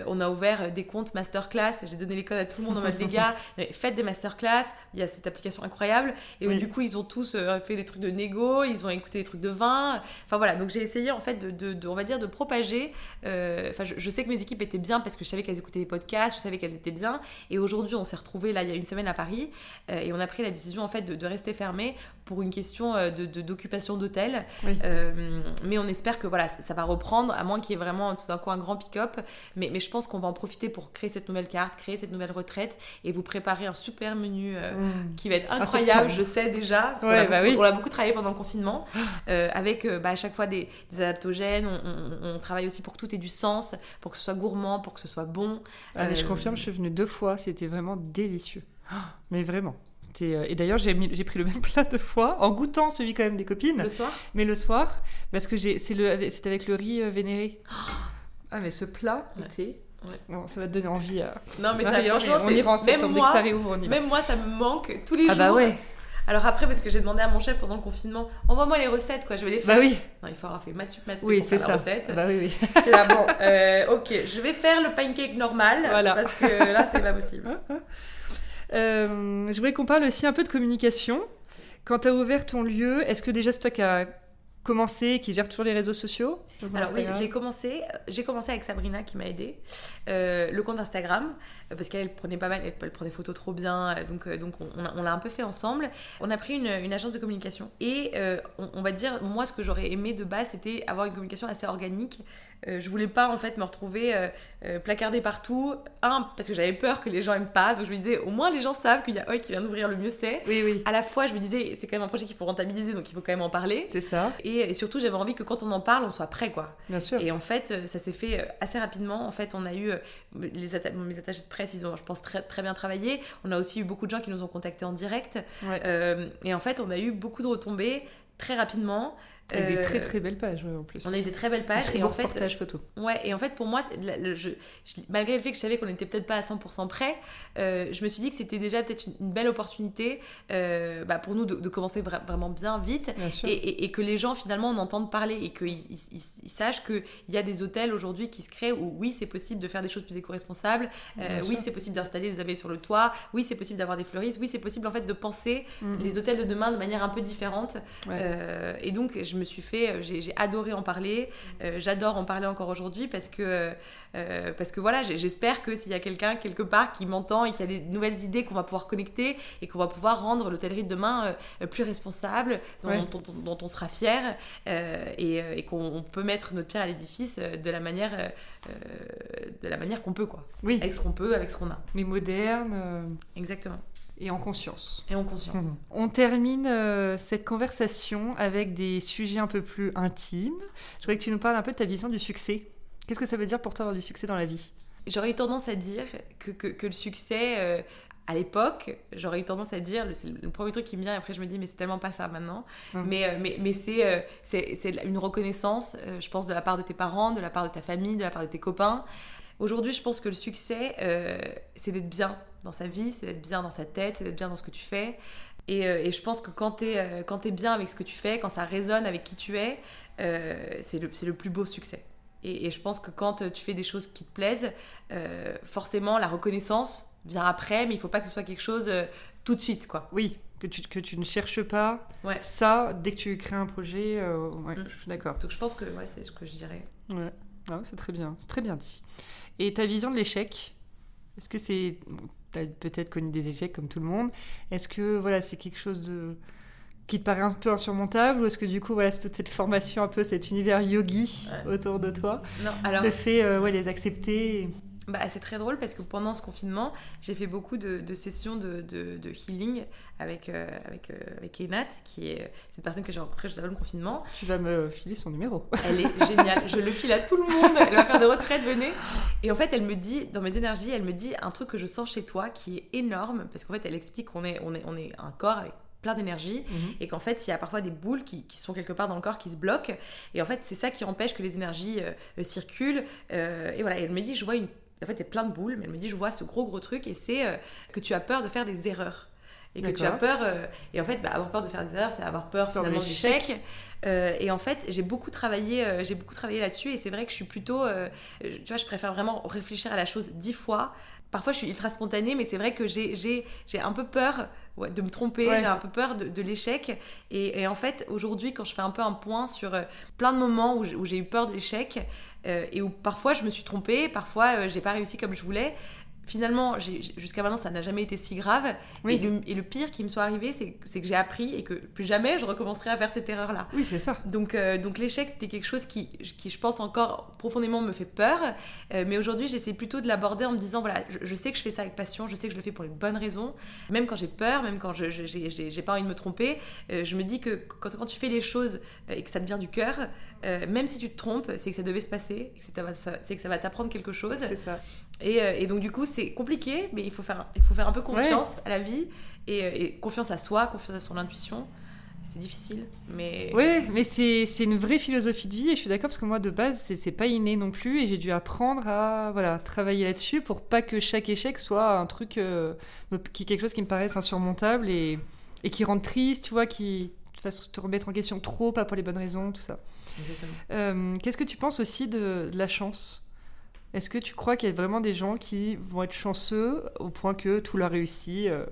on a ouvert des comptes masterclass. J'ai donné les codes à tout le monde en mode les gars, <laughs> faites des masterclass. Il y a cette application incroyable. Et du coup, ils ont tous fait des trucs de négo, ils ont écouté des trucs de vin. Enfin voilà, donc j'ai essayé en fait de, de, on va dire, de propager. Enfin, je, je, sais que mes équipes étaient bien parce que je savais qu'elles écoutaient des podcasts, je savais qu'elles étaient bien. Et aujourd'hui, on s'est retrouvé là il y a une semaine à Paris euh, et on a pris la décision en fait de, rester fermé pour une question euh, de, d'occupation d'hôtel. Euh, mais on espère que voilà, ça, va reprendre, à moins qu'il y ait vraiment tout d'un coup un grand pick-up. Mais, mais je pense qu'on va en profiter pour créer cette nouvelle carte, créer cette nouvelle retraite et vous préparer un super menu mm. qui va être incroyable, je sais déjà. Parce qu'on a, bah beaucoup, beaucoup travaillé pendant le confinement avec bah, à chaque fois des, adaptogènes. On, travaille aussi pour que tout ait du sens, pour que ce soit gourmand, pour que ce soit bon. Ah, je confirme, je suis venue deux fois, c'était vraiment délicieux. <gasps> Mais vraiment. Euh, et d'ailleurs, j'ai, pris le même <laughs> plat deux fois, en goûtant celui quand même des copines. Le soir? Mais le soir, parce que c'est, le, c'est avec le riz euh, vénéré. <gasps> Ah, mais ce plat était... ça va te donner envie. Non, mais ça, on ira en septembre, même moi, ça réouvre, Même moi, ça me manque tous les jours. Ah bah ouais Alors après, parce que j'ai demandé à mon chef pendant le confinement, envoie-moi les recettes, quoi, je vais les faire. Bah oui. Non, il avoir fait maths maths Oui, pour c'est faire ça. recette. Bah oui, oui. Là, bon, euh, ok, je vais faire le pancake normal, Voilà. parce que là, c'est pas possible. <laughs> Euh, je voudrais qu'on parle aussi un peu de communication. Quand tu as ouvert ton lieu, est-ce que déjà c'est toi qui as commencé, qui gère toujours les réseaux sociaux? Alors oui, j'ai commencé, j'ai commencé avec Sabrina qui m'a aidé euh, le compte Instagram euh, parce qu'elle prenait pas mal, elle, elle prenait des photos trop bien, euh, donc euh, donc on, l'a un peu fait ensemble. On a pris une, une agence de communication et euh, on, on va dire moi ce que j'aurais aimé de base c'était avoir une communication assez organique. Euh, je voulais pas en fait me retrouver euh, euh, placardée partout. Un parce que j'avais peur que les gens aiment pas, donc je me disais au moins les gens savent qu'il y a Oi qui vient d'ouvrir le mieux c'est. Oui, oui, À la fois je me disais c'est quand même un projet qu'il faut rentabiliser donc il faut quand même en parler. c'est ça, Et, et surtout j'avais envie que quand on en parle on soit prêt quoi. bien sûr. Et en fait, euh, ça s'est fait assez rapidement. En fait, on a eu les atta- mes attachés de presse, ils ont, je pense, très, très bien travaillé. On a aussi eu beaucoup de gens qui nous ont contactés en direct. Ouais. Euh, et en fait, on a eu beaucoup de retombées très rapidement. Avec des Euh, très très belles pages ouais, en plus. On a eu des très belles pages. Très et en fait, reportages photos. Ouais, et en fait, pour moi, c'est la- le- je- je- malgré le fait que je savais qu'on n'était peut-être pas à 100% prêt, euh, je me suis dit que c'était déjà peut-être une, une belle opportunité euh, bah, pour nous de, de commencer vra- vraiment bien vite. Bien sûr. Et, et- et que les gens finalement en entendent parler et qu'ils ils- ils- ils sachent qu'il y a des hôtels aujourd'hui qui se créent où oui c'est possible de faire des choses plus éco-responsables, euh, oui c'est possible d'installer des abeilles sur le toit, oui c'est possible d'avoir des fleuristes, oui c'est possible en fait de penser Mhm. les hôtels de demain de manière un peu différente. Ouais. Euh, et donc je me suis fait, j'ai j'ai adoré en parler, euh, j'adore en parler encore aujourd'hui parce que euh, parce que voilà j'espère que s'il y a quelqu'un quelque part qui m'entend et qui a des nouvelles idées qu'on va pouvoir connecter et qu'on va pouvoir rendre l'hôtellerie de demain euh, plus responsable, dont, Ouais. dont- dont- dont on sera fier euh, et, euh, et qu'on on peut mettre notre pierre à l'édifice euh, de la manière euh, euh, de la manière qu'on peut quoi, Oui, avec ce qu'on peut, avec ce qu'on a. mais moderne euh, Exactement. Et en conscience. Et en conscience. Mhm. On termine euh, cette conversation avec des sujets un peu plus intimes. Je voudrais que tu nous parles un peu de ta vision du succès. Qu'est-ce que ça veut dire pour toi avoir du succès dans la vie? J'aurais eu tendance à dire que, que, que le succès, euh, à l'époque, j'aurais eu tendance à dire, c'est le premier truc qui me vient, et après je me dis, mais c'est tellement pas ça maintenant. Mhm. Mais, euh, mais, mais c'est c'est c'est une reconnaissance, je pense, de la part de tes parents, de la part de ta famille, de la part de tes copains. Aujourd'hui, je pense que le succès, euh, c'est d'être bien dans sa vie, c'est d'être bien dans sa tête, c'est d'être bien dans ce que tu fais. Et, euh, et je pense que quand tu es, quand es bien avec ce que tu fais, quand ça résonne avec qui tu es, euh, c'est le, c'est le plus beau succès. Et, et je pense que quand tu fais des choses qui te plaisent, euh, forcément la reconnaissance vient après, mais il faut pas que ce soit quelque chose euh, tout de suite, quoi. Oui, que tu, que tu ne cherches pas Ouais. ça dès que tu crées un projet. euh, ouais, Mm. je suis d'accord. Donc je pense que ouais, c'est ce que je dirais. Ouais. Ah, c'est très bien, c'est très bien dit. Et ta vision de l'échec Est-ce que c'est. bon, T'as peut-être connu des échecs comme tout le monde. Est-ce que voilà, c'est quelque chose de qui te paraît un peu insurmontable ou est-ce que du coup voilà c'est toute cette formation un peu cet univers yogi Ouais. autour de toi Non, alors te fait euh, ouais, les accepter bah, c'est très drôle parce que pendant ce confinement, j'ai fait beaucoup de, de sessions de, de, de healing avec, euh, avec, euh, avec Enat, qui est euh, cette personne que j'ai rencontrée juste avant le confinement. tu vas me filer son numéro Elle est géniale. Je le file à tout le monde. Elle va faire des retraites, venez. Et en fait, elle me dit, dans mes énergies, elle me dit un truc que je sens chez toi qui est énorme. Parce qu'en fait, elle explique qu'on est, on est, on est un corps avec plein d'énergie et qu'en fait il y a parfois des boules qui, qui sont quelque part dans le corps qui se bloquent et en fait c'est ça qui empêche que les énergies euh, euh, circulent Euh, et voilà et elle me dit je vois une en fait a plein de boules mais elle me dit je vois ce gros gros truc et c'est euh, que tu as peur de faire des erreurs. Et que tu as peur euh, et en fait bah, avoir peur de faire des erreurs c'est avoir peur, finalement de l'échec. Euh, et en fait j'ai beaucoup travaillé euh, j'ai beaucoup travaillé là-dessus et c'est vrai que je suis plutôt tu vois je préfère vraiment réfléchir à la chose dix fois parfois je suis ultra spontanée mais c'est vrai que j'ai un peu peur ouais, de me tromper Ouais. j'ai un peu peur de, de l'échec et, et en fait aujourd'hui quand je fais un peu un point sur euh, plein de moments où j'ai- où j'ai eu peur de l'échec euh, et où parfois je me suis trompée parfois euh, j'ai pas réussi comme je voulais finalement jusqu'à maintenant ça n'a jamais été si grave Oui. et, le, et le pire qui me soit arrivé c'est que j'ai appris et que plus jamais je recommencerai à faire cette erreur là oui c'est ça donc, euh, donc l'échec, c'était quelque chose qui, qui, je pense, encore profondément me fait peur. Euh, mais aujourd'hui, j'essaie plutôt de l'aborder en me disant, voilà, je, je sais que je fais ça avec passion, je sais que je le fais pour les bonnes raisons. Même quand j'ai peur, même quand je j'ai pas envie de me tromper, euh, je me dis que quand, quand tu fais les choses et que ça te vient du cœur, même si tu te trompes, c'est que ça devait se passer, que ça- c'est que ça va t'apprendre quelque chose. c'est ça Et, euh, et donc, du coup, c'est compliqué, mais il faut faire, il faut faire un peu confiance à la vie et, euh, et confiance à soi, confiance à son intuition. C'est difficile, mais... Oui, mais c'est une vraie philosophie de vie et je suis d'accord parce que moi de base c'est pas inné non plus et j'ai dû apprendre à voilà travailler là-dessus pour pas que chaque échec soit un truc euh, qui quelque chose qui me paraisse insurmontable et et qui rendent triste, tu vois, qui te fassent te remettre en question trop, pas pour les bonnes raisons, tout ça. Euh, Qu'est-ce que tu penses aussi de, de la chance? Est-ce que tu crois qu'il y a vraiment des gens qui vont être chanceux au point que tout leur réussit euh?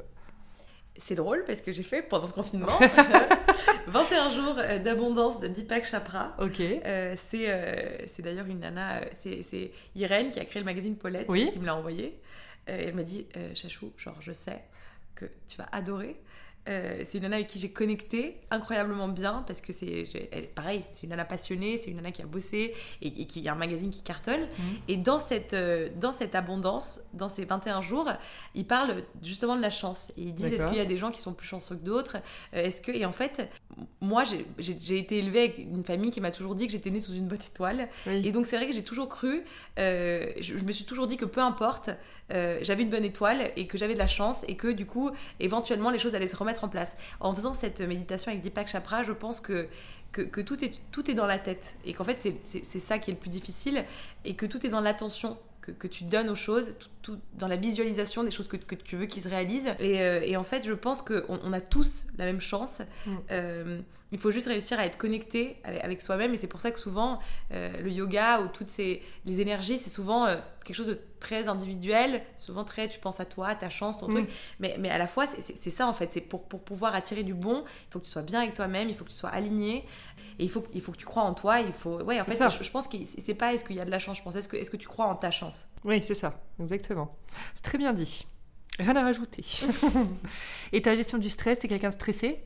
C'est drôle parce que j'ai fait pendant ce confinement <laughs> <laughs> 21 jours euh, d'abondance de Deepak Chopra. Ok. Euh, c'est euh, d'ailleurs une nana, c'est Irène qui a créé le magazine Paulette Oui. qui me l'a envoyé. Elle m'a dit Chachou, genre je sais que tu vas adorer. Euh, c'est une nana avec qui j'ai connecté incroyablement bien parce que c'est pareil, c'est une nana passionnée, c'est une nana qui a bossé et, et qui a un magazine qui cartonne. Et dans cette, euh, dans cette abondance, dans ces 21 jours, ils parlent justement de la chance. Et ils disent est-ce qu'il y a des gens qui sont plus chanceux que d'autres? Euh, Est-ce que et en fait, moi j'ai- été élevée avec une famille qui m'a toujours dit que j'étais née sous une bonne étoile. Oui. Et donc c'est vrai que j'ai toujours cru, je, je me suis toujours dit que peu importe, j'avais une bonne étoile et que j'avais de la chance et que du coup, éventuellement, les choses allaient se remettre en place. En faisant cette méditation avec Deepak Chopra, je pense que, que, que tout, est, tout est dans la tête et qu'en fait c'est- ça qui est le plus difficile et que tout est dans l'attention. Que, que tu donnes aux choses, tout, tout dans la visualisation des choses que, que tu veux qu'ils se réalisent. Et, euh, et en fait, je pense qu'on on a tous la même chance. Mm. Euh, il faut juste réussir à être connecté avec, soi-même. Et c'est pour ça que souvent, euh, le yoga ou toutes ces les énergies, c'est souvent euh, quelque chose de très individuel. Souvent très, tu penses à toi, à ta chance, ton Mm. truc. Mais, mais à la fois, c'est- ça en fait. C'est pour, pour pouvoir attirer du bon, il faut que tu sois bien avec toi-même, il faut que tu sois aligné. Et il faut, que- il faut que tu crois en toi. Il faut, ouais, en fait, je, je pense que c'est c'est pas est-ce qu'il y a de la chance. Je pense est-ce que, est-ce que tu crois en ta chance? Oui, c'est ça, exactement. C'est très bien dit. Rien à rajouter. <laughs> Et ta gestion du stress, t'es quelqu'un de stressé?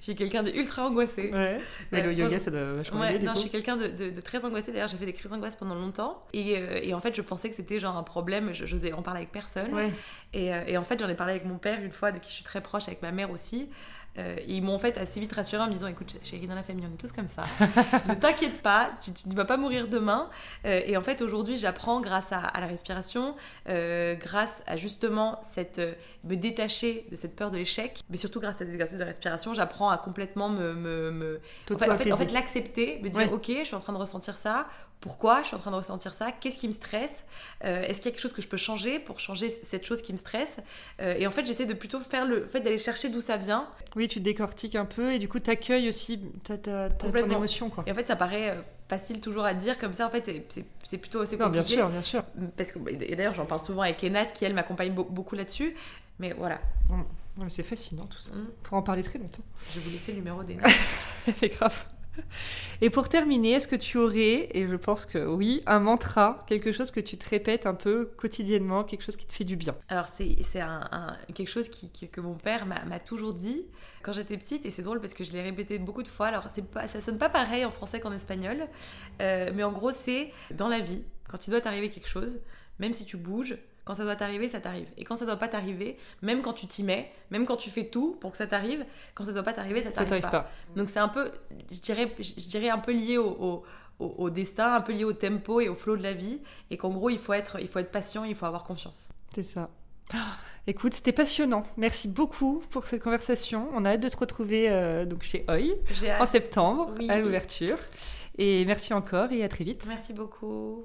Je suis quelqu'un de ultra angoissé. Ouais. Mais le yoga, ça doit vachement Ouais, aider, non, je suis quelqu'un de, de- de très angoissé. D'ailleurs, j'ai fait des crises d'angoisse pendant longtemps. Et, euh, et en fait, je pensais que c'était genre un problème. Je n'osais en parler avec personne. Ouais. Et, euh, et en fait, j'en ai parlé avec mon père une fois, de qui je suis très proche, avec ma mère aussi. Euh, et ils m'ont en fait assez vite rassurée en me disant Écoute, chérie, dans la famille, on est tous comme ça. <laughs> ne t'inquiète pas, tu, tu ne vas pas mourir demain. Euh, et en fait, aujourd'hui, j'apprends grâce à, à la respiration, euh, grâce à justement cette, me détacher de cette peur de l'échec, mais surtout grâce à des exercices de respiration, j'apprends à complètement me. me, me- en fait, en fait, en fait, l'accepter, me dire Ouais. Ok, je suis en train de ressentir ça. Pourquoi je suis en train de ressentir ça? Qu'est-ce qui me stresse? Est-ce qu'il y a quelque chose que je peux changer pour changer cette chose qui me stresse? Et en fait, j'essaie de plutôt faire le fait d'aller chercher d'où ça vient. Oui, tu décortiques un peu et du coup, t'accueilles aussi ta, ta, ta- ton émotion, quoi. Et en fait, ça paraît euh, facile toujours à dire comme ça. En fait, c'est- plutôt assez Non, bien compliqué. sûr, bien sûr. Parce que, et d'ailleurs, j'en parle souvent avec Enat, qui elle m'accompagne beau- beaucoup là-dessus. Mais voilà, mais C'est fascinant tout ça. Mm. Pour en parler très longtemps. je vais vous laisser le numéro d'Enat. <laughs> C'est grave. Et pour terminer, est-ce que tu aurais, et je pense que oui, un mantra, quelque chose que tu te répètes un peu quotidiennement, quelque chose qui te fait du bien? Alors c'est un, quelque chose que mon père m'a toujours dit quand j'étais petite et c'est drôle parce que je l'ai répété beaucoup de fois. Alors pas, ça sonne pas pareil en français qu'en espagnol, euh, mais en gros c'est dans la vie quand il doit t'arriver quelque chose, même si tu bouges, quand ça doit t'arriver, ça t'arrive. Et quand ça doit pas t'arriver, même quand tu t'y mets, même quand tu fais tout pour que ça t'arrive, quand ça doit pas t'arriver, ça t'arrive pas. pas. Donc c'est un peu, je dirais, je dirais un peu lié au, au, au- au destin, un peu lié au tempo et au flow de la vie, et qu'en gros il faut être, il faut être patient, il faut avoir confiance. C'est ça. <gasps> Écoute, c'était passionnant. Merci beaucoup pour cette conversation. On a hâte de te retrouver euh, donc chez Oi en septembre Oui. à l'ouverture. Et merci encore et à très vite. Merci beaucoup.